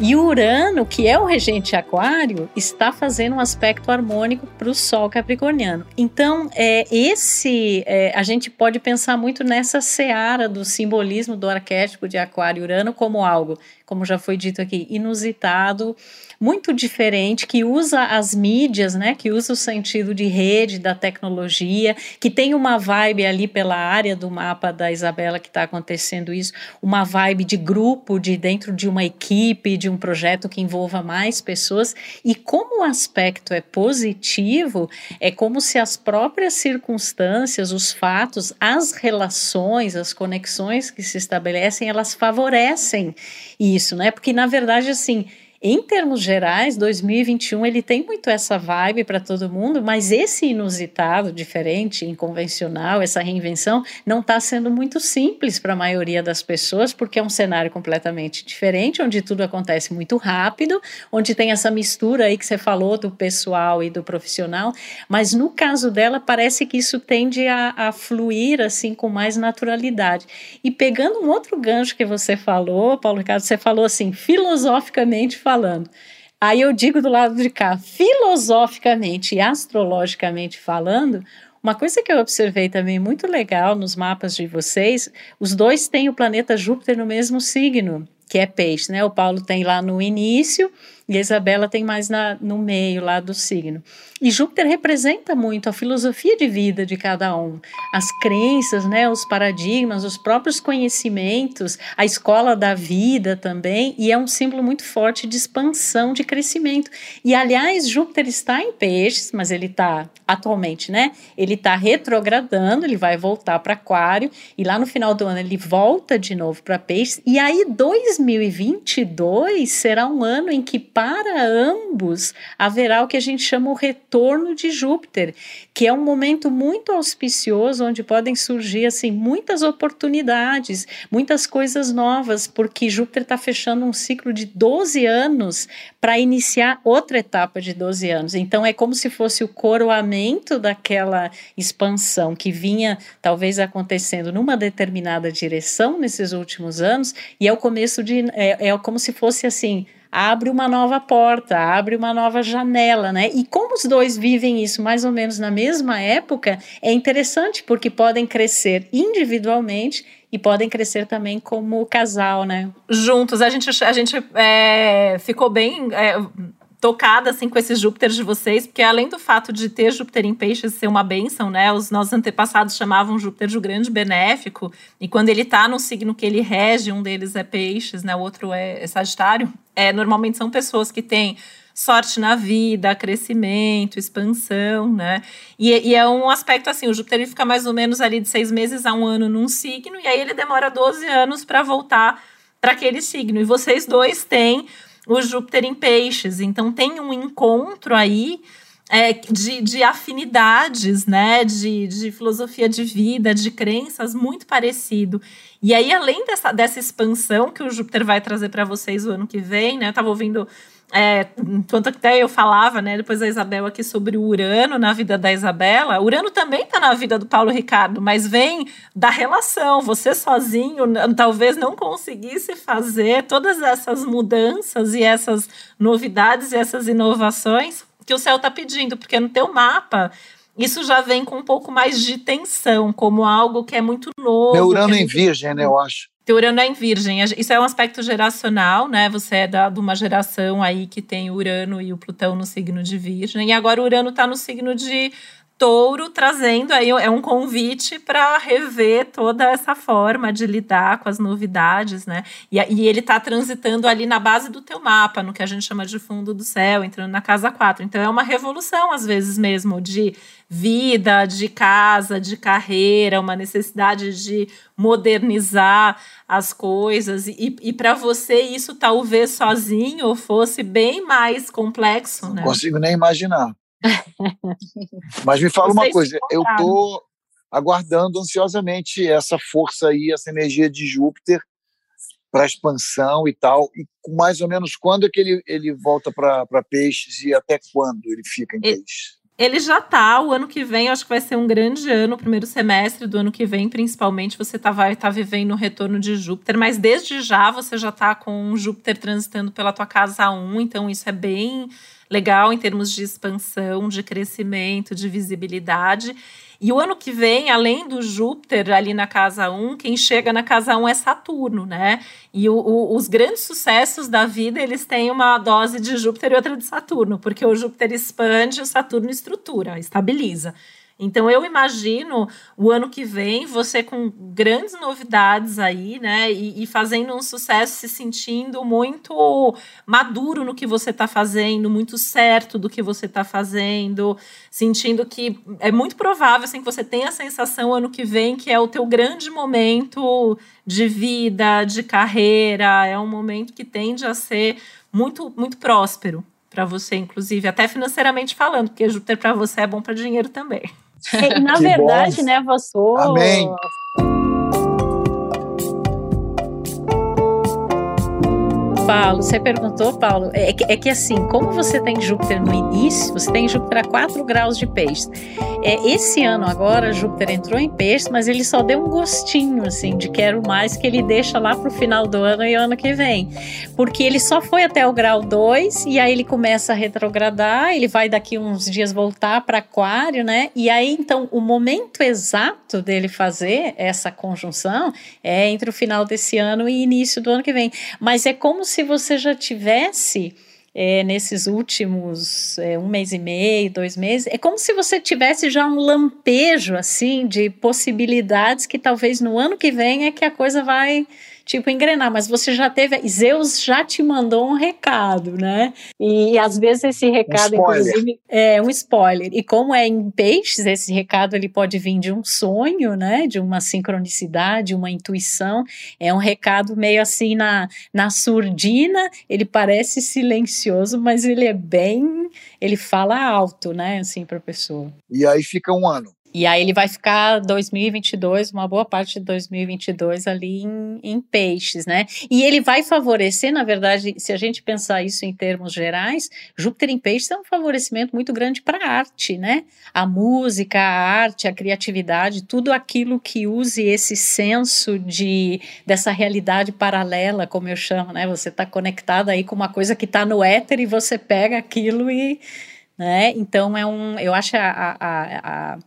E Urano, que é o regente aquário, está fazendo um aspecto harmônico para o Sol capricorniano. Então, é, esse é, a gente pode pensar muito nessa seara do simbolismo do arquétipo de aquário e Urano como algo, como já foi dito aqui, inusitado, muito diferente, que usa as mídias, né, que usa o sentido de rede, da tecnologia, que tem uma vibe ali pela área do mapa da Isabela que está acontecendo isso, uma vibe de grupo, de dentro de uma equipe, de um projeto que envolva mais pessoas. E como o aspecto é positivo, é como se as próprias circunstâncias, os fatos, as relações, as conexões que se estabelecem, elas favorecem isso, né? Porque na verdade, assim, em termos gerais, 2021 ele tem muito essa vibe para todo mundo, mas esse inusitado, diferente, inconvencional, essa reinvenção, não está sendo muito simples para a maioria das pessoas, porque é um cenário completamente diferente, onde tudo acontece muito rápido, onde tem essa mistura aí que você falou do pessoal e do profissional, mas no caso dela parece que isso tende a, a fluir assim com mais naturalidade. E pegando um outro gancho que você falou, Paulo Ricardo, você falou assim, filosoficamente falando, falando. Aí eu digo do lado de cá, filosoficamente e astrologicamente falando, uma coisa que eu observei também muito legal nos mapas de vocês, os dois têm o planeta Júpiter no mesmo signo, que é peixe, né? O Paulo tem lá no início e a Isabela tem mais na, no meio lá do signo. E Júpiter representa muito a filosofia de vida de cada um, as crenças, né, os paradigmas, os próprios conhecimentos, a escola da vida também, e é um símbolo muito forte de expansão, de crescimento. E aliás, Júpiter está em peixes, mas ele está atualmente, né? Ele está retrogradando, ele vai voltar para Aquário, e lá no final do ano ele volta de novo para peixes, e aí 2022 será um ano em que para ambos haverá o que a gente chama o retorno de Júpiter, que é um momento muito auspicioso onde podem surgir assim muitas oportunidades, muitas coisas novas, porque Júpiter está fechando um ciclo de 12 anos para iniciar outra etapa de 12 anos. Então é como se fosse o coroamento daquela expansão que vinha talvez acontecendo numa determinada direção nesses últimos anos e é o começo de é, é como se fosse assim abre uma nova porta, abre uma nova janela, né? E como os dois vivem isso mais ou menos na mesma época, é interessante porque podem crescer individualmente e podem crescer também como casal, né? Juntos. A gente, a gente é, ficou bem. É, tocada assim com esses Júpiter de vocês, porque além do fato de ter Júpiter em peixes ser uma bênção, né? Os nossos antepassados chamavam Júpiter de grande benéfico, e quando ele está no signo que ele rege, um deles é peixes, né? O outro é, é Sagitário. É, normalmente são pessoas que têm sorte na vida, crescimento, expansão, né? E, e, é um aspecto assim, o Júpiter ele fica mais ou menos ali de seis meses a um ano num signo, e aí ele demora 12 anos para voltar para aquele signo. E vocês dois têm o Júpiter em peixes. Então tem um encontro aí é, de, de afinidades, né? De, de filosofia de vida, de crenças muito parecido. E aí, além dessa, dessa expansão que o Júpiter vai trazer para vocês o ano que vem, né? Eu estava ouvindo é, enquanto até eu falava, né, depois da Isabel aqui sobre o Urano na vida da Isabela, Urano também está na vida do Paulo Ricardo, mas vem da relação. Você sozinho talvez não conseguisse fazer todas essas mudanças e essas novidades e essas inovações que o céu está pedindo, porque no teu mapa isso já vem com um pouco mais de tensão, como algo que é muito novo. Meu Urano é em Virgem, né, eu acho. Teu Urano é em Virgem. Isso é um aspecto geracional, né? Você é da, de uma geração aí que tem o Urano e o Plutão no signo de Virgem. E agora o Urano está no signo de touro trazendo aí é um convite para rever toda essa forma de lidar com as novidades, né? E, e ele está transitando ali na base do teu mapa, no que a gente chama de fundo do céu, entrando na casa 4. Então é uma revolução, às vezes mesmo, de vida, de casa, de carreira, uma necessidade de modernizar as coisas. E, e para você, isso talvez sozinho fosse bem mais complexo. Não né? consigo nem imaginar. (laughs) Mas me fala uma coisa, eu estou aguardando ansiosamente essa força aí, essa energia de Júpiter para expansão e tal. E mais ou menos quando é que ele, ele volta para peixes e até quando ele fica em ele, peixe? Ele já tá, o ano que vem, acho que vai ser um grande ano, o primeiro semestre do ano que vem, principalmente, você tá, vai estar tá vivendo o retorno de Júpiter, mas desde já você já tá com Júpiter transitando pela tua casa 1, então isso é bem legal em termos de expansão, de crescimento, de visibilidade. E o ano que vem, além do Júpiter ali na casa 1, quem chega na casa 1 é Saturno, né? E o, o, os grandes sucessos da vida, eles têm uma dose de Júpiter e outra de Saturno, porque o Júpiter expande o Saturno estrutura, estabiliza. Então eu imagino o ano que vem você com grandes novidades aí, né? E, e fazendo um sucesso, se sentindo muito maduro no que você está fazendo, muito certo do que você está fazendo, sentindo que é muito provável assim, que você tenha a sensação ano que vem que é o teu grande momento de vida, de carreira, é um momento que tende a ser muito, muito próspero para você, inclusive, até financeiramente falando, porque Júpiter para você é bom para dinheiro também. É, na verdade, bom. né, você. Amém. Paulo, você perguntou, Paulo, é que, é que, assim, como você tem Júpiter no início, você tem Júpiter a 4 graus de peixes. É, esse ano agora, Júpiter entrou em peixes, mas ele só deu um gostinho, assim, de quero mais, que ele deixa lá pro final do ano e ano que vem. Porque ele só foi até o grau 2 e aí ele começa a retrogradar, ele vai daqui uns dias voltar para Aquário, né? E aí, então, o momento exato dele fazer essa conjunção é entre o final desse ano e início do ano que vem. Mas é como se se você já tivesse é, nesses últimos é, um mês e meio, dois meses, é como se você tivesse já um lampejo assim de possibilidades que talvez no ano que vem é que a coisa vai tipo, engrenar, mas você já teve, Zeus já te mandou um recado, né? E, e às vezes esse recado, um inclusive, é um spoiler. E como é em peixes, esse recado ele pode vir de um sonho, né? De uma sincronicidade, uma intuição. É um recado meio assim na, na surdina, ele parece silencioso, mas ele é bem, ele fala alto, né? Assim, para a pessoa. E aí fica um ano. E aí ele vai ficar 2022, uma boa parte de 2022 ali em, em, peixes, né? E ele vai favorecer, na verdade, se a gente pensar isso em termos gerais, Júpiter em peixes é um favorecimento muito grande para a arte, né? A música, a arte, a criatividade, tudo aquilo que use esse senso de dessa realidade paralela, como eu chamo, né? Você está conectado aí com uma coisa que está no éter e você pega aquilo e né? Então é um, eu acho a, a, a,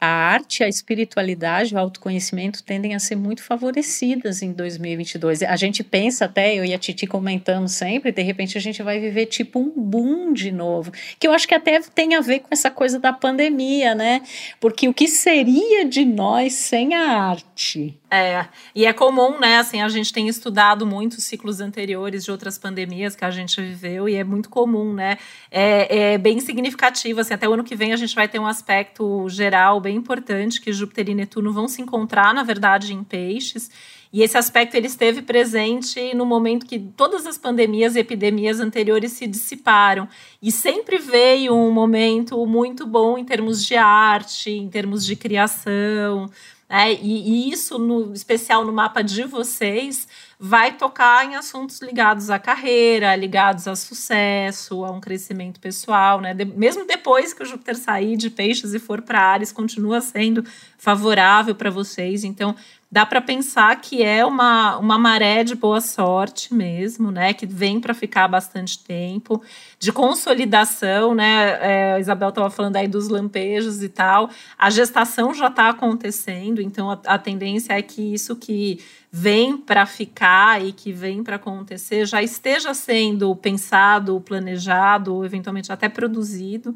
a arte, a espiritualidade, o autoconhecimento tendem a ser muito favorecidas em 2022. A gente pensa até, eu e a Titi comentando sempre, de repente a gente vai viver tipo um boom de novo, que eu acho que até tem a ver com essa coisa da pandemia, né? Porque o que seria de nós sem a arte? É, e é comum, né? Assim, a gente tem estudado muito os ciclos anteriores de outras pandemias que a gente viveu, e é muito comum, né? É, é bem significativo, assim, até o ano que vem a gente vai ter um aspecto geral bem importante, que Júpiter e Netuno vão se encontrar, na verdade, em peixes. E esse aspecto ele esteve presente no momento que todas as pandemias e epidemias anteriores se dissiparam. E sempre veio um momento muito bom em termos de arte, em termos de criação. Né? E, e isso, no especial no mapa de vocês, vai tocar em assuntos ligados à carreira, ligados a sucesso, a um crescimento pessoal, né? De, mesmo depois que o Júpiter sair de peixes e for para Ares, continua sendo favorável para vocês. Então, dá para pensar que é uma, uma maré de boa sorte mesmo, né? Que vem para ficar bastante tempo, de consolidação, né? É, a Isabel estava falando aí dos lampejos e tal. A gestação já está acontecendo, então a, a tendência é que isso que vem para ficar e que vem para acontecer já esteja sendo pensado, planejado, eventualmente até produzido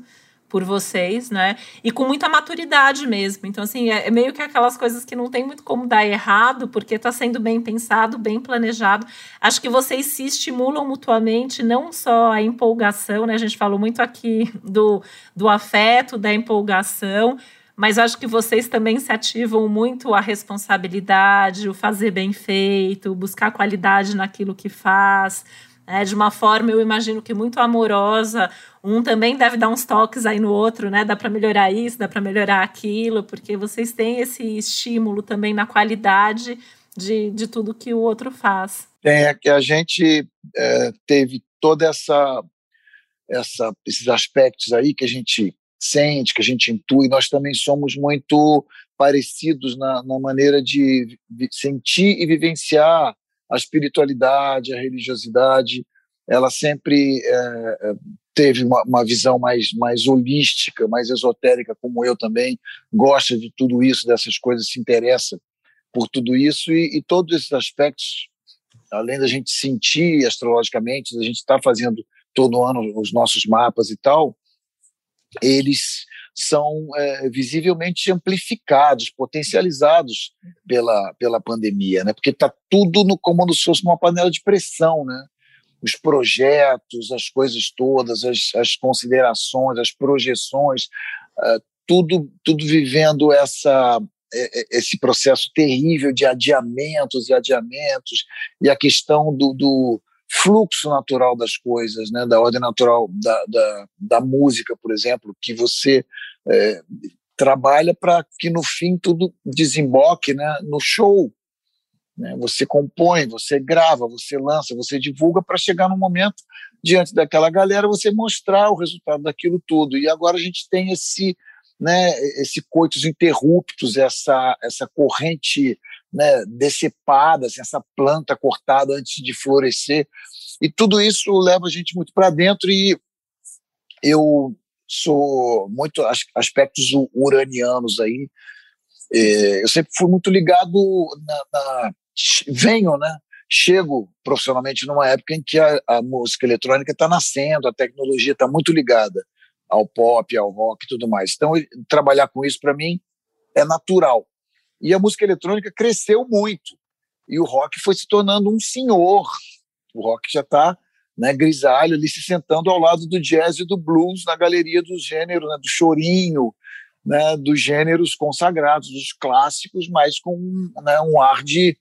por vocês, né? E com muita maturidade mesmo. Então, assim, é, é meio que aquelas coisas que não tem muito como dar errado, porque está sendo bem pensado, bem planejado. Acho que vocês se estimulam mutuamente, não só a empolgação, né? A gente falou muito aqui do, do afeto, da empolgação, mas acho que vocês também se ativam muito a responsabilidade, o fazer bem feito, buscar qualidade naquilo que faz né? De uma forma, eu imagino que muito amorosa. Um também deve dar uns toques aí no outro, né? Dá para melhorar isso, dá para melhorar aquilo, porque vocês têm esse estímulo também na qualidade de, de tudo que o outro faz. Tem, é que a gente é, teve toda essa, essa, esses aspectos aí que a gente sente, que a gente intui, nós também somos muito parecidos na, na maneira de sentir e vivenciar a espiritualidade, a religiosidade. Ela sempre é, é, teve uma, uma, visão mais, mais holística, mais esotérica, como eu também, gosta de tudo isso, dessas coisas, se interessa por tudo isso, e, e todos esses aspectos, além da gente sentir astrologicamente, da gente estar tá fazendo todo ano os nossos mapas e tal, eles são é, visivelmente amplificados, potencializados pela, pela pandemia, né? porque está tudo no, como se fosse uma panela de pressão, né? os projetos, as coisas todas, as, as considerações, as projeções, uh, tudo, tudo vivendo essa, esse processo terrível de adiamentos e adiamentos, e a questão do, do fluxo natural das coisas, né, da ordem natural da, da, da música, por exemplo, que você é, trabalha para que no fim tudo desemboque né, no show. Né? Você compõe, você grava, você lança, você divulga para chegar no momento, diante daquela galera, você mostrar o resultado daquilo tudo. E agora a gente tem esse, né, esse coitos interruptos, essa, essa corrente né, decepada, assim, essa planta cortada antes de florescer. E tudo isso leva a gente muito para dentro e eu sou muito aspectos uranianos aí. É, eu sempre fui muito ligado na, na venho, né? Chego profissionalmente numa época em que a, a música eletrônica está nascendo, a tecnologia está muito ligada ao pop, ao rock e tudo mais. Então, trabalhar com isso para mim é natural. E a música eletrônica cresceu muito. E o rock foi se tornando um senhor. O rock já está né, grisalho ali se sentando ao lado do jazz e do blues na galeria dos gêneros, né, do chorinho, né, dos gêneros consagrados, dos clássicos, mas com né, um ar de,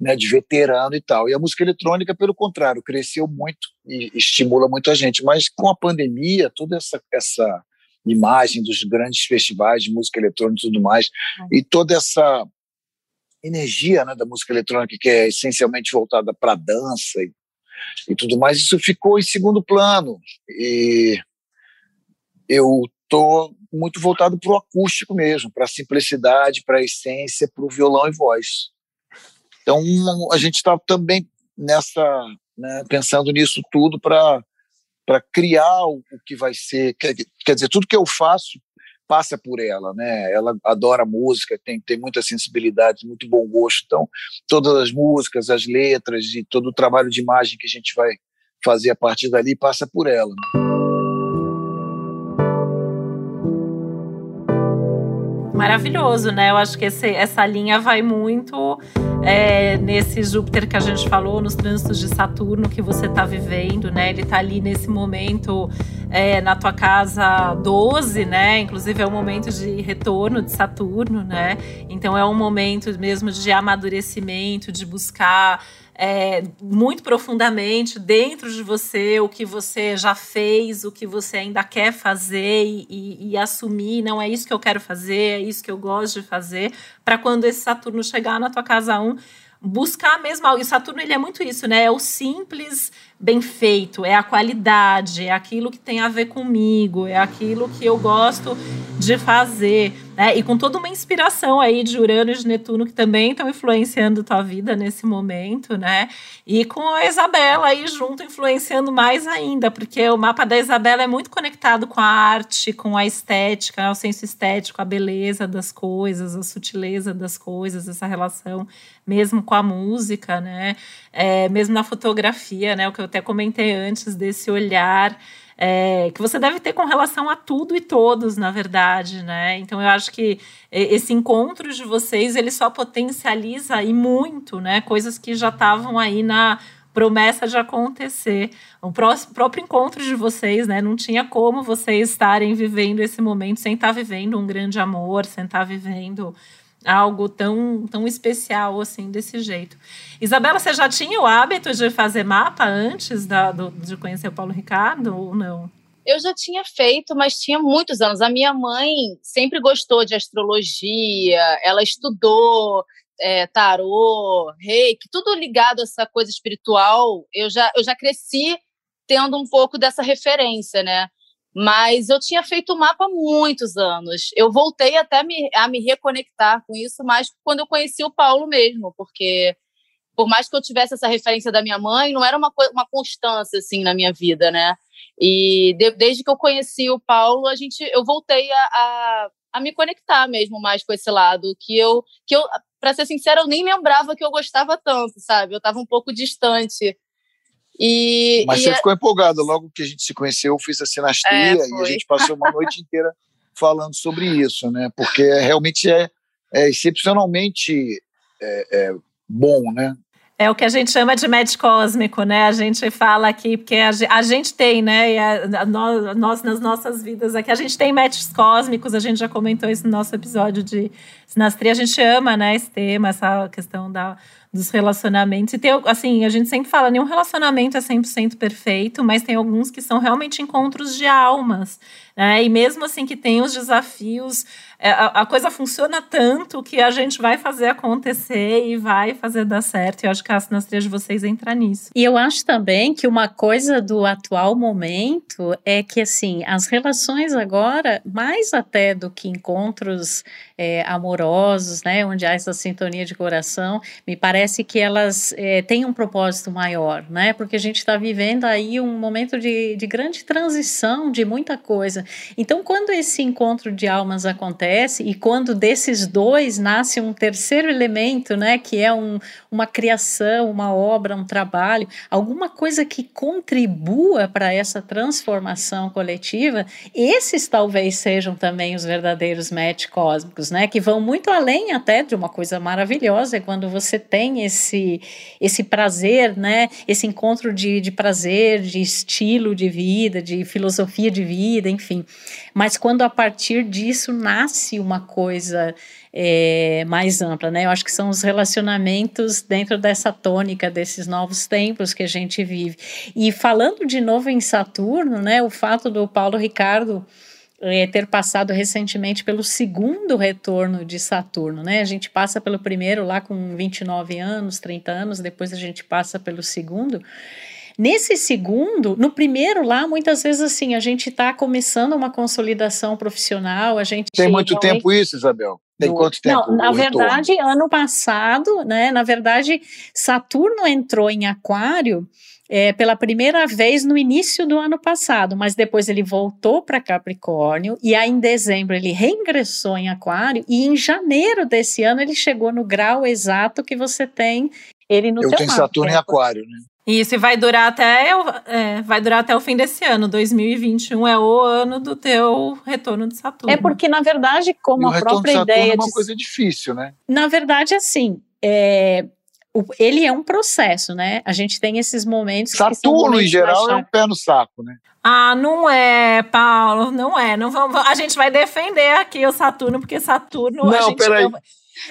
né, de veterano e tal. E a música eletrônica, pelo contrário, cresceu muito e estimula muito a gente. Mas com a pandemia, toda essa, essa imagem dos grandes festivais de música eletrônica e tudo mais, e toda essa energia né, da música eletrônica que é essencialmente voltada para dança e, e, tudo mais, isso ficou em segundo plano. E eu estou muito voltado para o acústico mesmo, para a simplicidade, para a essência, para o violão e voz. Então a gente está também nessa, né, pensando nisso tudo para para criar o, que vai ser. Quer, quer dizer, tudo que eu faço passa por ela, né? Ela adora música, tem, tem muita sensibilidade, muito bom gosto. Então, todas as músicas, as letras e todo o trabalho de imagem que a gente vai fazer a partir dali passa por ela. Maravilhoso, né? Eu acho que esse, essa linha vai muito é, nesse Júpiter que a gente falou, nos trânsitos de Saturno que você está vivendo, né? Ele está ali nesse momento é, na tua casa 12, né? Inclusive é um momento de retorno de Saturno, né? Então é um momento mesmo de amadurecimento, de buscar é, muito profundamente dentro de você o que você já fez, o que você ainda quer fazer e, e, e assumir, não é isso que eu quero fazer, é isso que eu gosto de fazer, para quando esse Saturno chegar na tua casa 1, buscar mesmo. E Saturno ele é muito isso, né? É o simples bem feito, é a qualidade, é aquilo que tem a ver comigo, é aquilo que eu gosto de fazer. Né? E com toda uma inspiração aí de Urano e de Netuno que também estão influenciando tua vida nesse momento, né? E com a Isabela aí junto influenciando mais ainda, porque o mapa da Isabela é muito conectado com a arte, com a estética, né? o senso estético, a beleza das coisas, a sutileza das coisas, essa relação mesmo com a música, né? É, mesmo na fotografia, né? O que eu até comentei antes desse olhar é, que você deve ter com relação a tudo e todos, na verdade, né? Então eu acho que esse encontro de vocês ele só potencializa e muito, né? Coisas que já estavam aí na promessa de acontecer. O próprio encontro de vocês, né? Não tinha como vocês estarem vivendo esse momento sem estar vivendo um grande amor, sem estar vivendo algo tão, tão especial assim, desse jeito. Isabela, você já tinha o hábito de fazer mapa antes da, do, de conhecer o Paulo Ricardo ou não? Eu já tinha feito, mas tinha muitos anos. A minha mãe sempre gostou de astrologia, ela estudou, é, tarô, reiki, tudo ligado a essa coisa espiritual, eu já, eu já cresci tendo um pouco dessa referência, né? Mas eu tinha feito o mapa há muitos anos. Eu voltei até me, a me reconectar com isso mais quando eu conheci o Paulo mesmo, porque por mais que eu tivesse essa referência da minha mãe, não era uma, uma constância assim na minha vida, né? E de, desde que eu conheci o Paulo, a gente, eu voltei a, a, a, me conectar mesmo mais com esse lado que eu, que eu, para ser sincera, eu nem lembrava que eu gostava tanto, sabe? Eu estava um pouco distante. E, Mas e você ficou empolgada logo que a gente se conheceu, eu fiz a sinastria é, e a gente passou uma noite (laughs) inteira falando sobre isso, né? Porque realmente é, é excepcionalmente é, é bom, né? É o que a gente chama de match cósmico, né? A gente fala aqui, porque a, a gente tem, né? E a, a, nós, nas nossas vidas aqui, a gente tem matches cósmicos, a gente já comentou isso no nosso episódio de sinastria. A gente ama, né, esse tema, essa questão da, dos relacionamentos. E tem, assim, a gente sempre fala, nenhum relacionamento é 100% perfeito, mas tem alguns que são realmente encontros de almas, né? E mesmo assim que tem os desafios é, a, a, coisa funciona tanto que a gente vai fazer acontecer e vai fazer dar certo. E eu acho que a sinastria de vocês entra nisso. E eu acho também que uma coisa do atual momento é que, assim, as relações agora, mais até do que encontros é, amorosos, né, onde há essa sintonia de coração, me parece que elas é, têm um propósito maior, né, porque a gente está vivendo aí um momento de, de grande transição de muita coisa. Então, quando esse encontro de almas acontece, e quando desses dois nasce um terceiro elemento, né, que é um, uma criação, uma obra, um trabalho, alguma coisa que contribua para essa transformação coletiva, esses talvez sejam também os verdadeiros match cósmicos, né, que vão muito além até de uma coisa maravilhosa, é quando você tem esse esse prazer, né, esse encontro de, de prazer, de estilo de vida, de filosofia de vida, enfim. Mas quando a partir disso nasce uma coisa é, mais ampla, né? Eu acho que são os relacionamentos dentro dessa tônica desses novos tempos que a gente vive. E falando de novo em Saturno, né? O fato do Paulo Ricardo é, ter passado recentemente pelo segundo retorno de Saturno, né? A gente passa pelo primeiro lá com 29 anos, 30 anos, depois a gente passa pelo segundo. Nesse segundo, no primeiro lá, muitas vezes assim, a gente está começando uma consolidação profissional, a gente tem muito tempo isso, Isabel. Tem quanto tempo? Não, na verdade, ano passado, né? Na verdade, Saturno entrou em Aquário é, pela primeira vez no início do ano passado, mas depois ele voltou para Capricórnio e aí em dezembro ele reingressou em Aquário e em janeiro desse ano ele chegou no grau exato que você tem ele no Eu tenho mapa. Saturno em Aquário, né? Isso, e vai durar até é, vai durar até o fim desse ano. 2021 é o ano do teu retorno de Saturno. É porque, na verdade, como a própria ideia. É uma de... coisa difícil, né? Na verdade, assim, é, ele é um processo, né? A gente tem esses momentos. Saturno, em geral, é um pé no saco, né? Ah, não é, Paulo, não é. Não vamos, a gente vai defender aqui o Saturno, porque Saturno. Não, gente, peraí. Eu,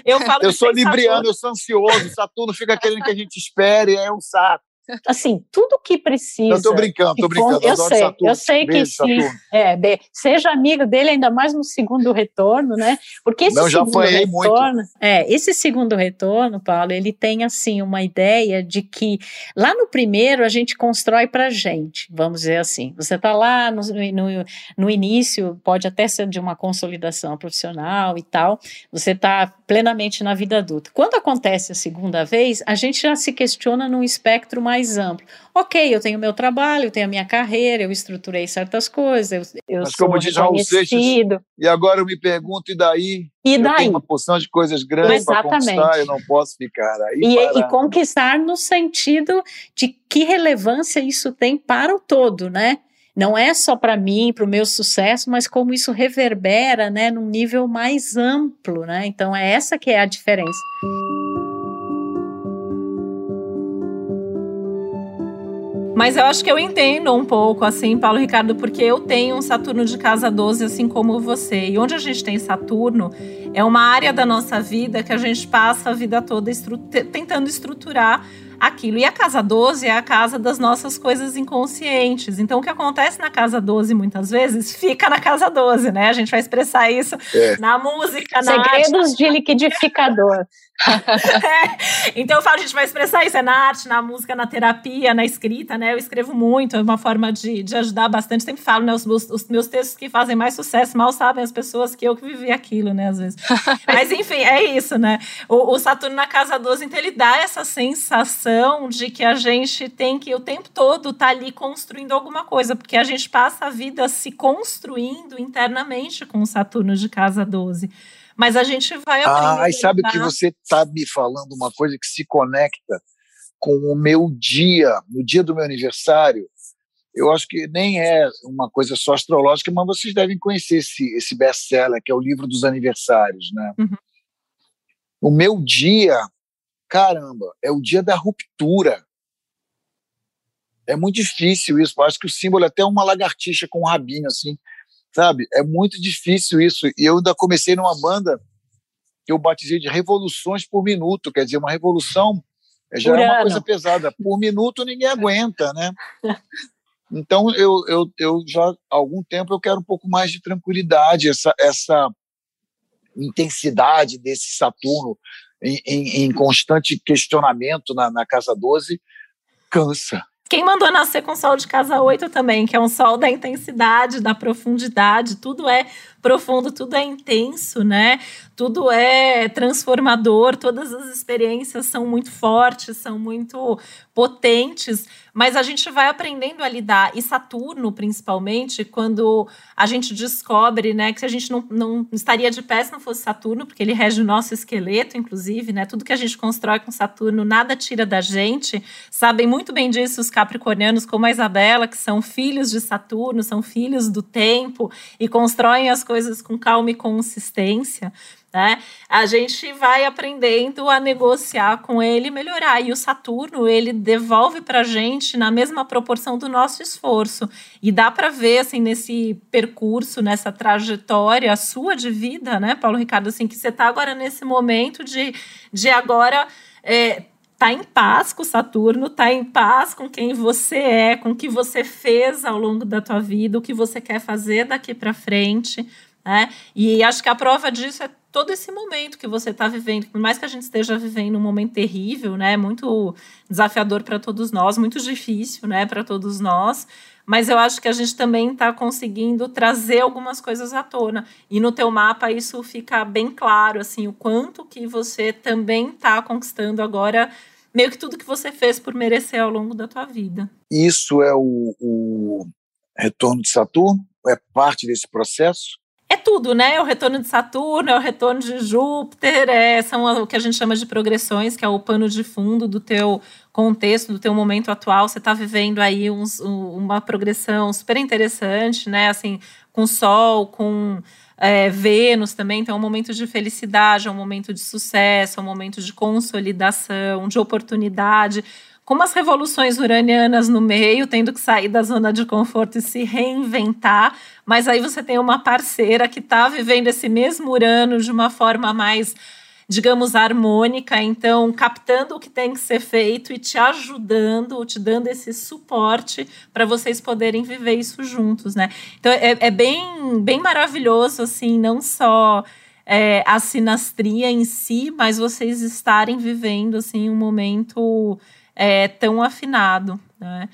eu, falo eu sou libriano, Saturno. eu sou ansioso. Saturno fica querendo que a gente espere, é um saco assim, tudo que precisa. Eu tô brincando, tô brincando. Eu sei, Saturno. eu sei que Beijo, sim. É, de, seja amigo dele, ainda mais no segundo retorno, né? Porque esse Não, já segundo retorno, muito. é, esse segundo retorno, Paulo, ele tem assim uma ideia de que lá no primeiro a gente constrói pra gente, vamos dizer assim. Você tá lá no, no, no início, pode até ser de uma consolidação profissional e tal, você tá plenamente na vida adulta. Quando acontece a segunda vez, a gente já se questiona num espectro mais mais amplo. Ok, eu tenho meu trabalho, eu tenho a minha carreira, eu estruturei certas coisas, eu, eu Mas sou como diz Raul Seixas, e agora eu me pergunto, e daí? E daí? Eu tenho uma porção de coisas grandes para conquistar, eu não posso ficar aí. E, e, conquistar no sentido de que relevância isso tem para o todo, né? Não é só para mim, para o meu sucesso, mas como isso reverbera, né, num nível mais amplo, né? Então é essa que é a diferença. Mas eu acho que eu entendo um pouco, assim, Paulo Ricardo, porque eu tenho um Saturno de casa 12, assim como você. E onde a gente tem Saturno, é uma área da nossa vida que a gente passa a vida toda estru tentando estruturar aquilo. E a casa 12 é a casa das nossas coisas inconscientes. Então, o que acontece na casa 12 muitas vezes fica na casa 12, né? A gente vai expressar isso é. na música, na Segredos arte. de liquidificador. É, então eu falo, a gente vai expressar isso, é na arte, na música, na terapia, na escrita, né? Eu escrevo muito, é uma forma de, de ajudar bastante. Sempre falo, né? Os, os, meus textos que fazem mais sucesso, mal sabem as pessoas que eu que vivi aquilo, né? Às vezes. (laughs) Mas enfim, é isso, né? O, o Saturno na casa 12, então ele dá essa sensação de que a gente tem que o tempo todo estar tá ali construindo alguma coisa, porque a gente passa a vida se construindo internamente com o Saturno de casa 12 mas a gente vai aprender. Ah, e sabe que você está me falando uma coisa que se conecta com o meu dia, no dia do meu aniversário. Eu acho que nem é uma coisa só astrológica, mas vocês devem conhecer esse, esse best-seller, que é o livro dos aniversários, né? Uhum. O meu dia, caramba, é o dia da ruptura. É muito difícil isso. Eu acho que o símbolo é até uma lagartixa com um rabinho, assim sabe? É muito difícil isso. E eu ainda comecei numa banda que eu batizei de revoluções por minuto, quer dizer, uma revolução já é uma coisa pesada. Por minuto ninguém aguenta, né? Então eu, eu, eu já há algum tempo eu quero um pouco mais de tranquilidade, essa, essa intensidade desse Saturno em, em, em constante questionamento na, na casa 12 cansa. Quem mandou nascer com sol de casa 8 também, que é um sol da intensidade, da profundidade, tudo é profundo, tudo é intenso, né? Tudo é transformador, todas as experiências são muito fortes, são muito potentes, mas a gente vai aprendendo a lidar. E Saturno, principalmente, quando a gente descobre, né, que a gente não, não estaria de pé se não fosse Saturno, porque ele rege o nosso esqueleto, inclusive, né? Tudo que a gente constrói com Saturno, nada tira da gente. Sabem muito bem disso os capricornianos, como a Isabela, que são filhos de Saturno, são filhos do tempo e constroem as coisas com calma e consistência. Né? A gente vai aprendendo a negociar com ele melhorar. E o Saturno, ele devolve para a gente na mesma proporção do nosso esforço. E dá para ver, assim, nesse percurso, nessa trajetória sua de vida, né, Paulo Ricardo, assim, que você está agora nesse momento de, de agora é, tá em paz com Saturno, tá em paz com quem você é, com o que você fez ao longo da tua vida, o que você quer fazer daqui para frente, né? E acho que a prova disso é todo esse momento que você está vivendo, por mais que a gente esteja vivendo um momento terrível, né, muito desafiador para todos nós, muito difícil, né, para todos nós, mas eu acho que a gente também está conseguindo trazer algumas coisas à tona. E no teu mapa isso fica bem claro, assim, o quanto que você também está conquistando agora meio que tudo que você fez por merecer ao longo da tua vida. Isso é o, o retorno de Saturno? É parte desse processo? É tudo, né? É o retorno de Saturno, é o retorno de Júpiter, é, são o que a gente chama de progressões, que é o pano de fundo do teu contexto, do teu momento atual. Você está vivendo aí uns, uma progressão super interessante, né? Assim, com Sol, com é, Vênus também, então é um momento de felicidade, é um momento de sucesso, é um momento de consolidação, de oportunidade, com umas revoluções uranianas no meio, tendo que sair da zona de conforto e se reinventar, mas aí você tem uma parceira que está vivendo esse mesmo Urano de uma forma mais digamos, harmônica, então captando o que tem que ser feito e te ajudando, te dando esse suporte para vocês poderem viver isso juntos, né? Então é, é bem, bem maravilhoso, assim, não só é, a sinastria em si, mas vocês estarem vivendo, assim, um momento é, tão afinado, né?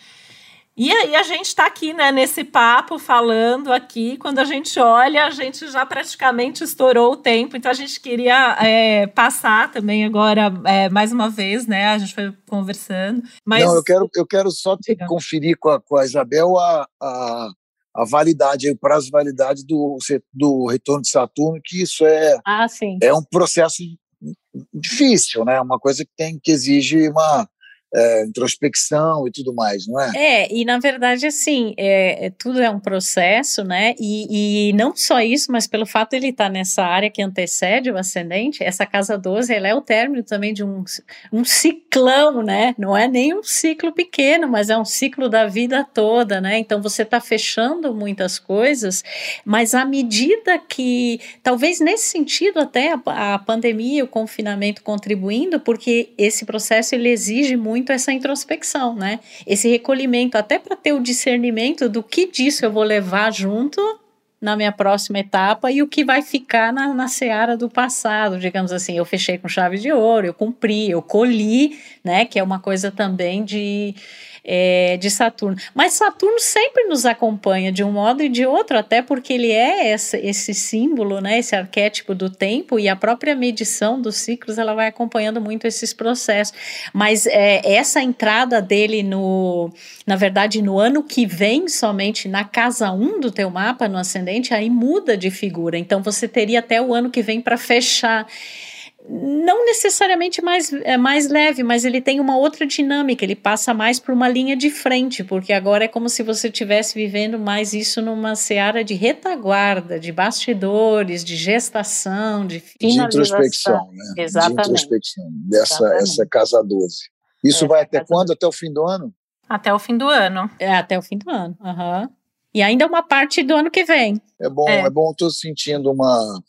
E aí a gente está aqui, né, nesse papo, falando aqui, quando a gente olha, a gente já praticamente estourou o tempo, então a gente queria é, passar também agora, é, mais uma vez, né, a gente foi conversando. Mas... Não, eu quero, eu quero só conferir com a, com a Isabel a, a, a validade, o prazo de validade do, do retorno de Saturno, que isso é, ah, é um processo difícil, né, uma coisa que tem que exige uma é, introspecção e tudo mais, não é? É, e na verdade, assim, é, é, tudo é um processo, né? E, e não só isso, mas pelo fato de ele estar nessa área que antecede o ascendente, essa casa 12, ela é o término também de um, um ciclão, né? Não é nem um ciclo pequeno, mas é um ciclo da vida toda, né? Então você está fechando muitas coisas, mas à medida que, talvez nesse sentido até a, a pandemia, o confinamento contribuindo, porque esse processo ele exige muito essa introspecção, né? Esse recolhimento, até para ter o discernimento do que disso eu vou levar junto na minha próxima etapa e o que vai ficar na, na seara do passado, digamos assim. Eu fechei com chave de ouro, eu cumpri, eu colhi, né? Que é uma coisa também de é, de Saturno. Mas Saturno sempre nos acompanha de um modo e de outro, até porque ele é esse, esse símbolo, né, esse arquétipo do tempo e a própria medição dos ciclos ela vai acompanhando muito esses processos. Mas é, essa entrada dele no, na verdade, no ano que vem, somente na casa 1 do teu mapa, no ascendente, aí muda de figura. Então você teria até o ano que vem para fechar não necessariamente mais, é, mais leve, mas ele tem uma outra dinâmica, ele passa mais por uma linha de frente, porque agora é como se você estivesse vivendo mais isso numa seara de retaguarda, de bastidores, de gestação, de finalização. De introspecção, né? Exatamente. De introspecção, dessa essa casa 12. Isso é, vai até quando? Até o fim do ano? Até o fim do ano. É, até o fim do ano, uhum. E ainda uma parte do ano que vem. É bom, é, é bom, estou sentindo uma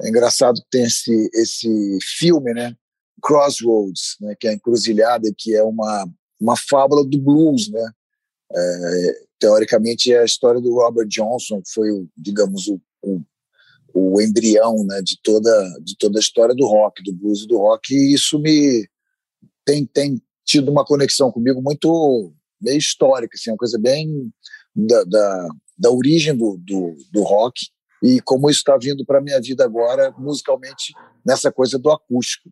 é engraçado que tem esse, esse filme, né? Crossroads, né? que é a encruzilhada, que é uma, uma fábula do blues, né? É, teoricamente é a história do Robert Johnson, que foi, digamos, o, o, o, embrião né, de, toda, de toda a história do rock, do blues e do rock, e isso me tem, tem tido uma conexão comigo muito meio histórica, assim, uma coisa bem da, da, da origem do, do, do rock e como isso está vindo para a minha vida agora, musicalmente, nessa coisa do acústico.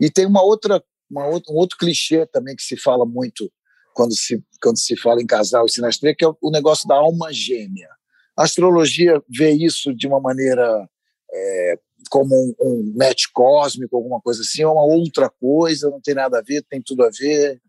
E tem uma outra, uma outra, um outro clichê também que se fala muito quando se, quando se fala em casal e sinastria, que é o negócio da alma gêmea. A astrologia vê isso de uma maneira é, como um, um match cósmico, alguma coisa assim, ou uma outra coisa, não tem nada a ver, tem tudo a ver.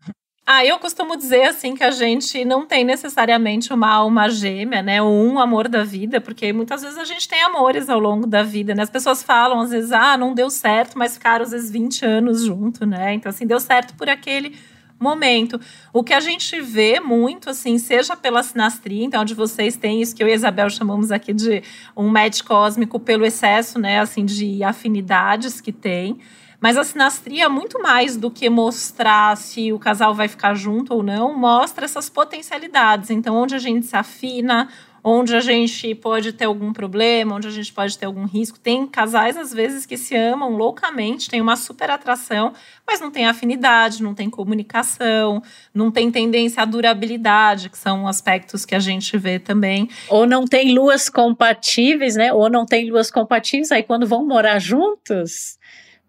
Ah, eu costumo dizer assim que a gente não tem necessariamente uma alma gêmea, né? Ou um amor da vida, porque muitas vezes a gente tem amores ao longo da vida, né? As pessoas falam às vezes, ah, não deu certo, mas ficaram às vezes 20 anos junto, né? Então, assim, deu certo por aquele momento. O que a gente vê muito, assim, seja pela sinastria, então, onde vocês têm isso que eu e a Isabel chamamos aqui de um match cósmico pelo excesso, né, assim, de afinidades que tem. Mas a sinastria, muito mais do que mostrar se o casal vai ficar junto ou não, mostra essas potencialidades. Então, onde a gente se afina, onde a gente pode ter algum problema, onde a gente pode ter algum risco. Tem casais, às vezes, que se amam loucamente, tem uma super atração, mas não tem afinidade, não tem comunicação, não tem tendência à durabilidade, que são aspectos que a gente vê também. Ou não tem luas compatíveis, né? Ou não tem luas compatíveis, aí quando vão morar juntos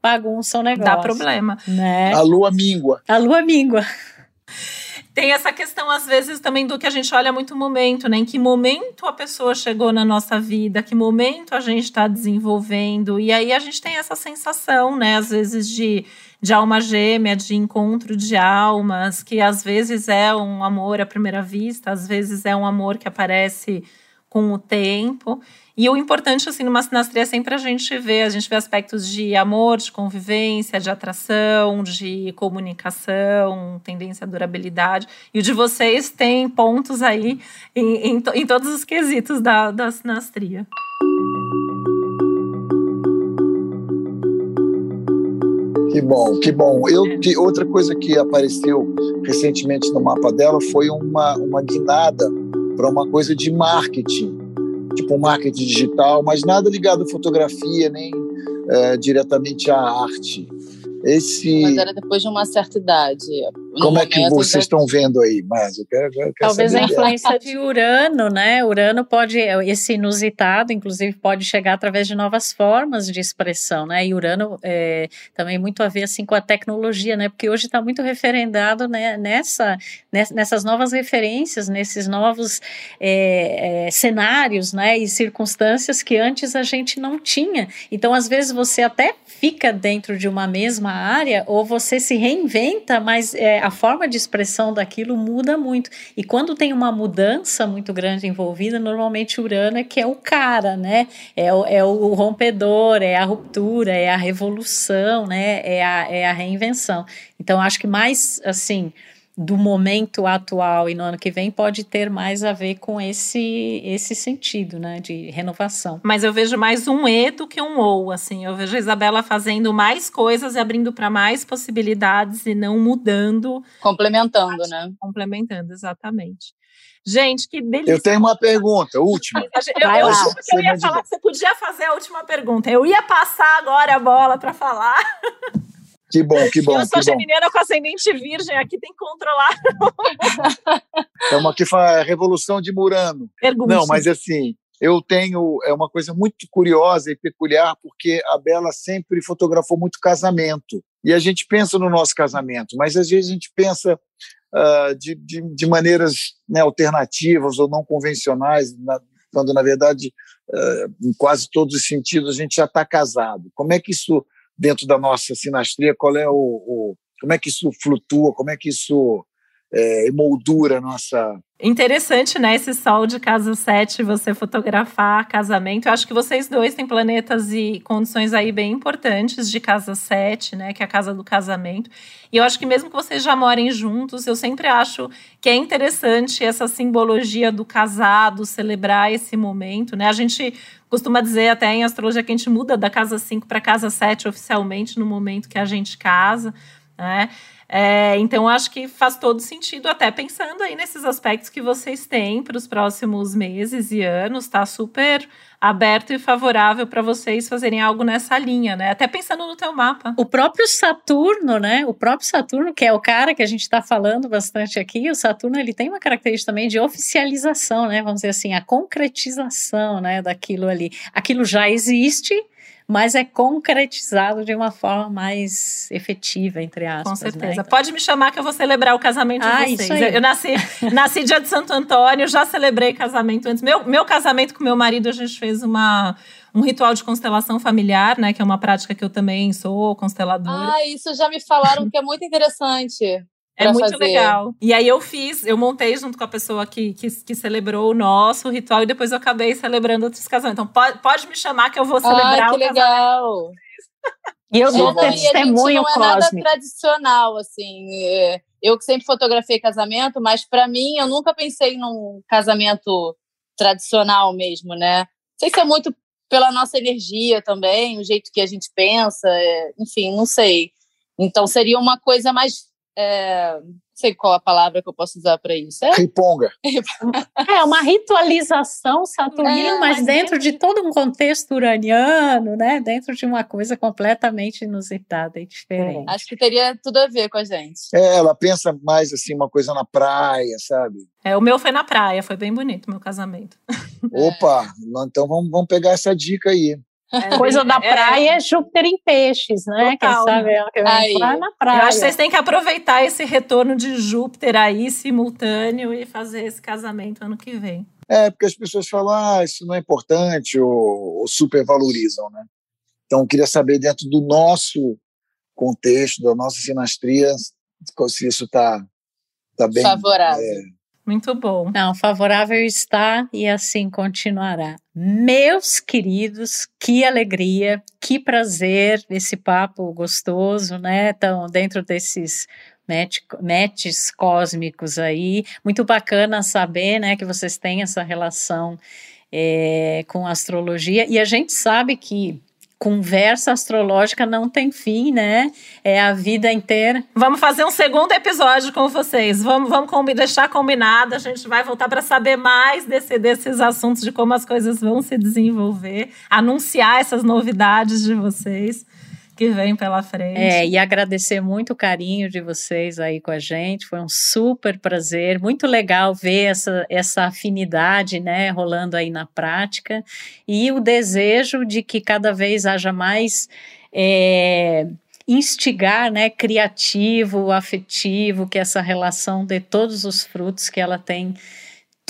bagunça o negócio. Dá problema. Né? A lua míngua. A lua míngua. (laughs) Tem essa questão, às vezes, também do que a gente olha muito momento, né? Em que momento a pessoa chegou na nossa vida, que momento a gente está desenvolvendo. E aí a gente tem essa sensação, né? Às vezes, de, de alma gêmea, de encontro de almas, que às vezes é um amor à primeira vista, às vezes é um amor que aparece com o tempo. E o importante, assim, numa sinastria é sempre a gente ver, a gente vê aspectos de amor, de convivência, de atração, de comunicação, tendência à durabilidade. E o de vocês tem pontos aí em, em, em todos os quesitos da, da sinastria. Que bom, que bom. Eu, que, outra coisa que apareceu recentemente no mapa dela foi uma, uma guinada para uma coisa de marketing tipo marketing digital, mas nada ligado à fotografia nem é, diretamente à arte. Esse... Mas era depois de uma certa idade. Como é que vocês estão vendo aí? Mas eu quero, eu quero Talvez a influência de Urano, né? Urano pode, esse inusitado, inclusive, pode chegar através de novas formas de expressão, né? E Urano é, também muito a ver assim com a tecnologia, né? Porque hoje está muito referendado né, nessa, nessas novas referências, nesses novos é, é, cenários, né? E circunstâncias que antes a gente não tinha. Então, às vezes você até fica dentro de uma mesma área ou você se reinventa, mas é, a forma de expressão daquilo muda muito. E quando tem uma mudança muito grande envolvida, normalmente Urano é que é o cara, né? É o, é o rompedor, é a ruptura, é a revolução, né? É a, é a reinvenção. Então, acho que mais, assim, do momento atual e no ano que vem pode ter mais a ver com esse esse sentido, né, de renovação. Mas eu vejo mais um e do que um ou, assim. Eu vejo a Isabela fazendo mais coisas e abrindo para mais possibilidades e não mudando. Complementando, né? Complementando, exatamente. Gente, que delícia. Eu tenho uma pergunta, última. Eu, eu, eu, eu ia falar que você podia fazer a última pergunta. Eu ia passar agora a bola para falar. (laughs) Que bom, que bom. Eu sou geminiana com ascendente virgem, aqui tem que controlar. Estamos aqui falando revolução de Murano. Pergunta. Não, mas assim, eu tenho é uma coisa muito curiosa e peculiar porque a Bela sempre fotografou muito casamento e a gente pensa no nosso casamento, mas às vezes a gente pensa uh, de, de, de, maneiras né, alternativas ou não convencionais, na, quando na verdade uh, em quase todos os sentidos a gente já está casado. Como é que isso dentro da nossa sinastria, qual é o, o como é que isso flutua, como é que isso é, emoldura a nossa. Interessante, né? Esse sol de casa 7, você fotografar casamento. Eu acho que vocês dois têm planetas e condições aí bem importantes de casa 7, né? Que é a casa do casamento. E eu acho que mesmo que vocês já morem juntos, eu sempre acho que é interessante essa simbologia do casado, celebrar esse momento, né? A gente costuma dizer até em astrologia que a gente muda da casa 5 para casa 7 oficialmente no momento que a gente casa, né? É, então, acho que faz todo sentido, até pensando aí nesses aspectos que vocês têm para os próximos meses e anos, tá super aberto e favorável para vocês fazerem algo nessa linha, né? Até pensando no teu mapa. O próprio Saturno, né? O próprio Saturno, que é o cara que a gente está falando bastante aqui, o Saturno ele tem uma característica também de oficialização, né? Vamos dizer assim, a concretização, né? Daquilo ali. Aquilo já existe, mas é concretizado de uma forma mais efetiva, entre aspas. Com né? certeza. Né? Pode me chamar que eu vou celebrar o casamento ah, de vocês. Eu nasci, (laughs) nasci dia de Santo Antônio, já celebrei casamento antes. Meu, meu casamento com meu marido, a gente fez uma um ritual de constelação familiar, né? Que é uma prática que eu também sou consteladora. Ah, isso já me falaram que é muito interessante. É muito fazer. legal. E aí eu fiz, eu montei junto com a pessoa que, que, que, celebrou o nosso ritual e depois eu acabei celebrando outros casamentos. Então pode, pode me chamar que eu vou celebrar ah, que o legal. E eu dou é, testemunho não é nada tradicional, assim. É, eu que sempre fotografei casamento, mas para mim eu nunca pensei num casamento tradicional mesmo, né? Não sei se é muito pela nossa energia também, o jeito que a gente pensa, é, enfim, não sei. Então seria uma coisa mais é, não sei qual a palavra que eu posso usar para isso. É? Riponga. é uma ritualização saturnina, é, mas, mas dentro, de todo um contexto uraniano, né? Dentro de uma coisa completamente inusitada e diferente. Acho que teria tudo a ver com a gente. É, ela pensa mais assim, uma coisa na praia, sabe? É, o meu foi na praia, foi bem bonito meu casamento. Opa, então vamos, vamos pegar essa dica aí. É, Coisa da é. praia é, Júpiter em peixes, né? Total. Quem sabe aí. na praia. Eu acho que vocês têm que aproveitar esse retorno de Júpiter aí simultâneo e fazer esse casamento ano que vem. É, porque as pessoas falam, ah, isso não é importante, ou, ou supervalorizam, né? Então, eu queria saber, dentro do nosso contexto, da nossa sinastria, se isso está tá bem... Favorável. É, muito bom. Não, favorável está e assim continuará. Meus queridos, que alegria, que prazer esse papo gostoso, né? Então, dentro desses matches cósmicos aí, muito bacana saber, né, que vocês têm essa relação é, com astrologia e a gente sabe que conversa astrológica não tem fim, né? É a vida inteira. Vamos fazer um segundo episódio com vocês. Vamos, vamos combi deixar combinado. A gente vai voltar para saber mais desse, desses assuntos, de como as coisas vão se desenvolver, anunciar essas novidades de vocês que vem pela frente. É, e agradecer muito o carinho de vocês aí com a gente. Foi um super prazer, muito legal ver essa, essa afinidade, né, rolando aí na prática e o desejo de que cada vez haja mais. É, instigar, né, criativo, afetivo, que essa relação dê todos os frutos que ela tem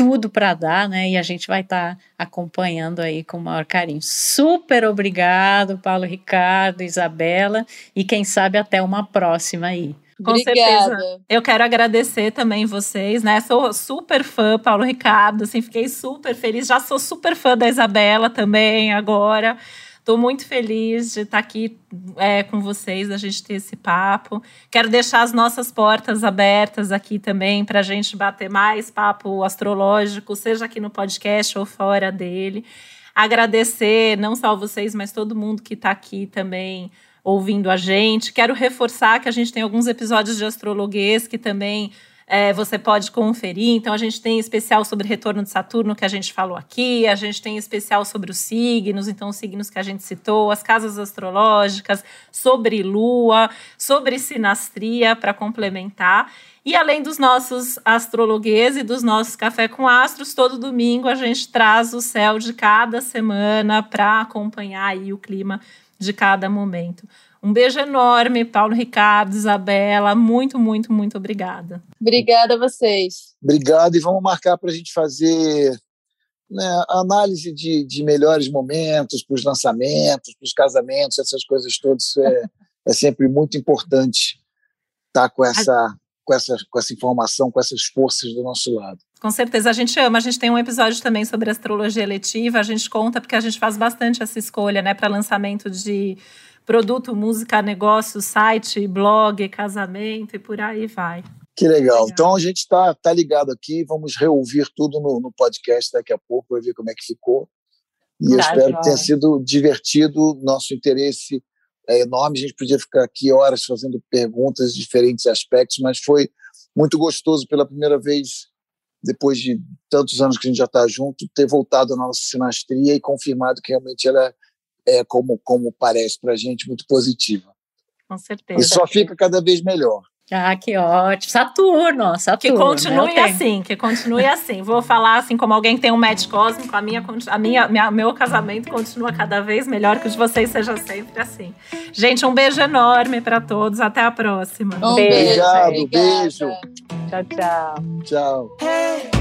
tudo para dar, né? E a gente vai estar tá acompanhando aí com o maior carinho. Super obrigado, Paulo Ricardo, Isabela, e quem sabe até uma próxima aí. Com Obrigada. certeza. Eu quero agradecer também vocês, né? Sou super fã, Paulo Ricardo, assim, fiquei super feliz. Já sou super fã da Isabela também agora. Estou muito feliz de estar aqui é, com vocês, a gente ter esse papo. Quero deixar as nossas portas abertas aqui também para a gente bater mais papo astrológico, seja aqui no podcast ou fora dele. Agradecer não só vocês, mas todo mundo que está aqui também ouvindo a gente. Quero reforçar que a gente tem alguns episódios de astrologuês que também é, você pode conferir. Então, a gente tem especial sobre retorno de Saturno, que a gente falou aqui, a gente tem especial sobre os signos, então, os signos que a gente citou, as casas astrológicas, sobre lua, sobre sinastria, para complementar. E além dos nossos astrologuês e dos nossos café com astros, todo domingo a gente traz o céu de cada semana para acompanhar aí o clima de cada momento. Um beijo enorme, Paulo Ricardo, Isabela. Muito, muito, muito obrigada. Obrigada a vocês. Obrigado, e vamos marcar para a gente fazer né, análise de, de melhores momentos para os lançamentos, para os casamentos, essas coisas todas. É, (laughs) é sempre muito importante estar com essa, com, essa, com essa informação, com essas forças do nosso lado. Com certeza, a gente ama. A gente tem um episódio também sobre astrologia eletiva. A gente conta porque a gente faz bastante essa escolha, né, para lançamento de produto, música, negócio, site, blog, casamento e por aí vai. Que legal. legal. Então a gente está tá ligado aqui, vamos reouvir tudo no, no podcast daqui a pouco para ver como é que ficou. E tá, eu espero que tenha sido divertido. Nosso interesse é enorme. A gente podia ficar aqui horas fazendo perguntas de diferentes aspectos, mas foi muito gostoso pela primeira vez, depois de tantos anos que a gente já está junto, ter voltado à nossa sinastria e confirmado que realmente ela é como, como parece para a gente, muito positiva. Com certeza. E só fica cada vez melhor. Ah, que ótimo. Saturno, Saturno. Que continue assim, que continue assim. Vou falar assim, como alguém que tem um match cósmico, a minha, a minha, minha, meu casamento continua cada vez melhor, que o de vocês seja sempre assim. Gente, um beijo enorme para todos. Até a próxima. Um beijo. Obrigado, beijo. Tchau, tchau. Tchau.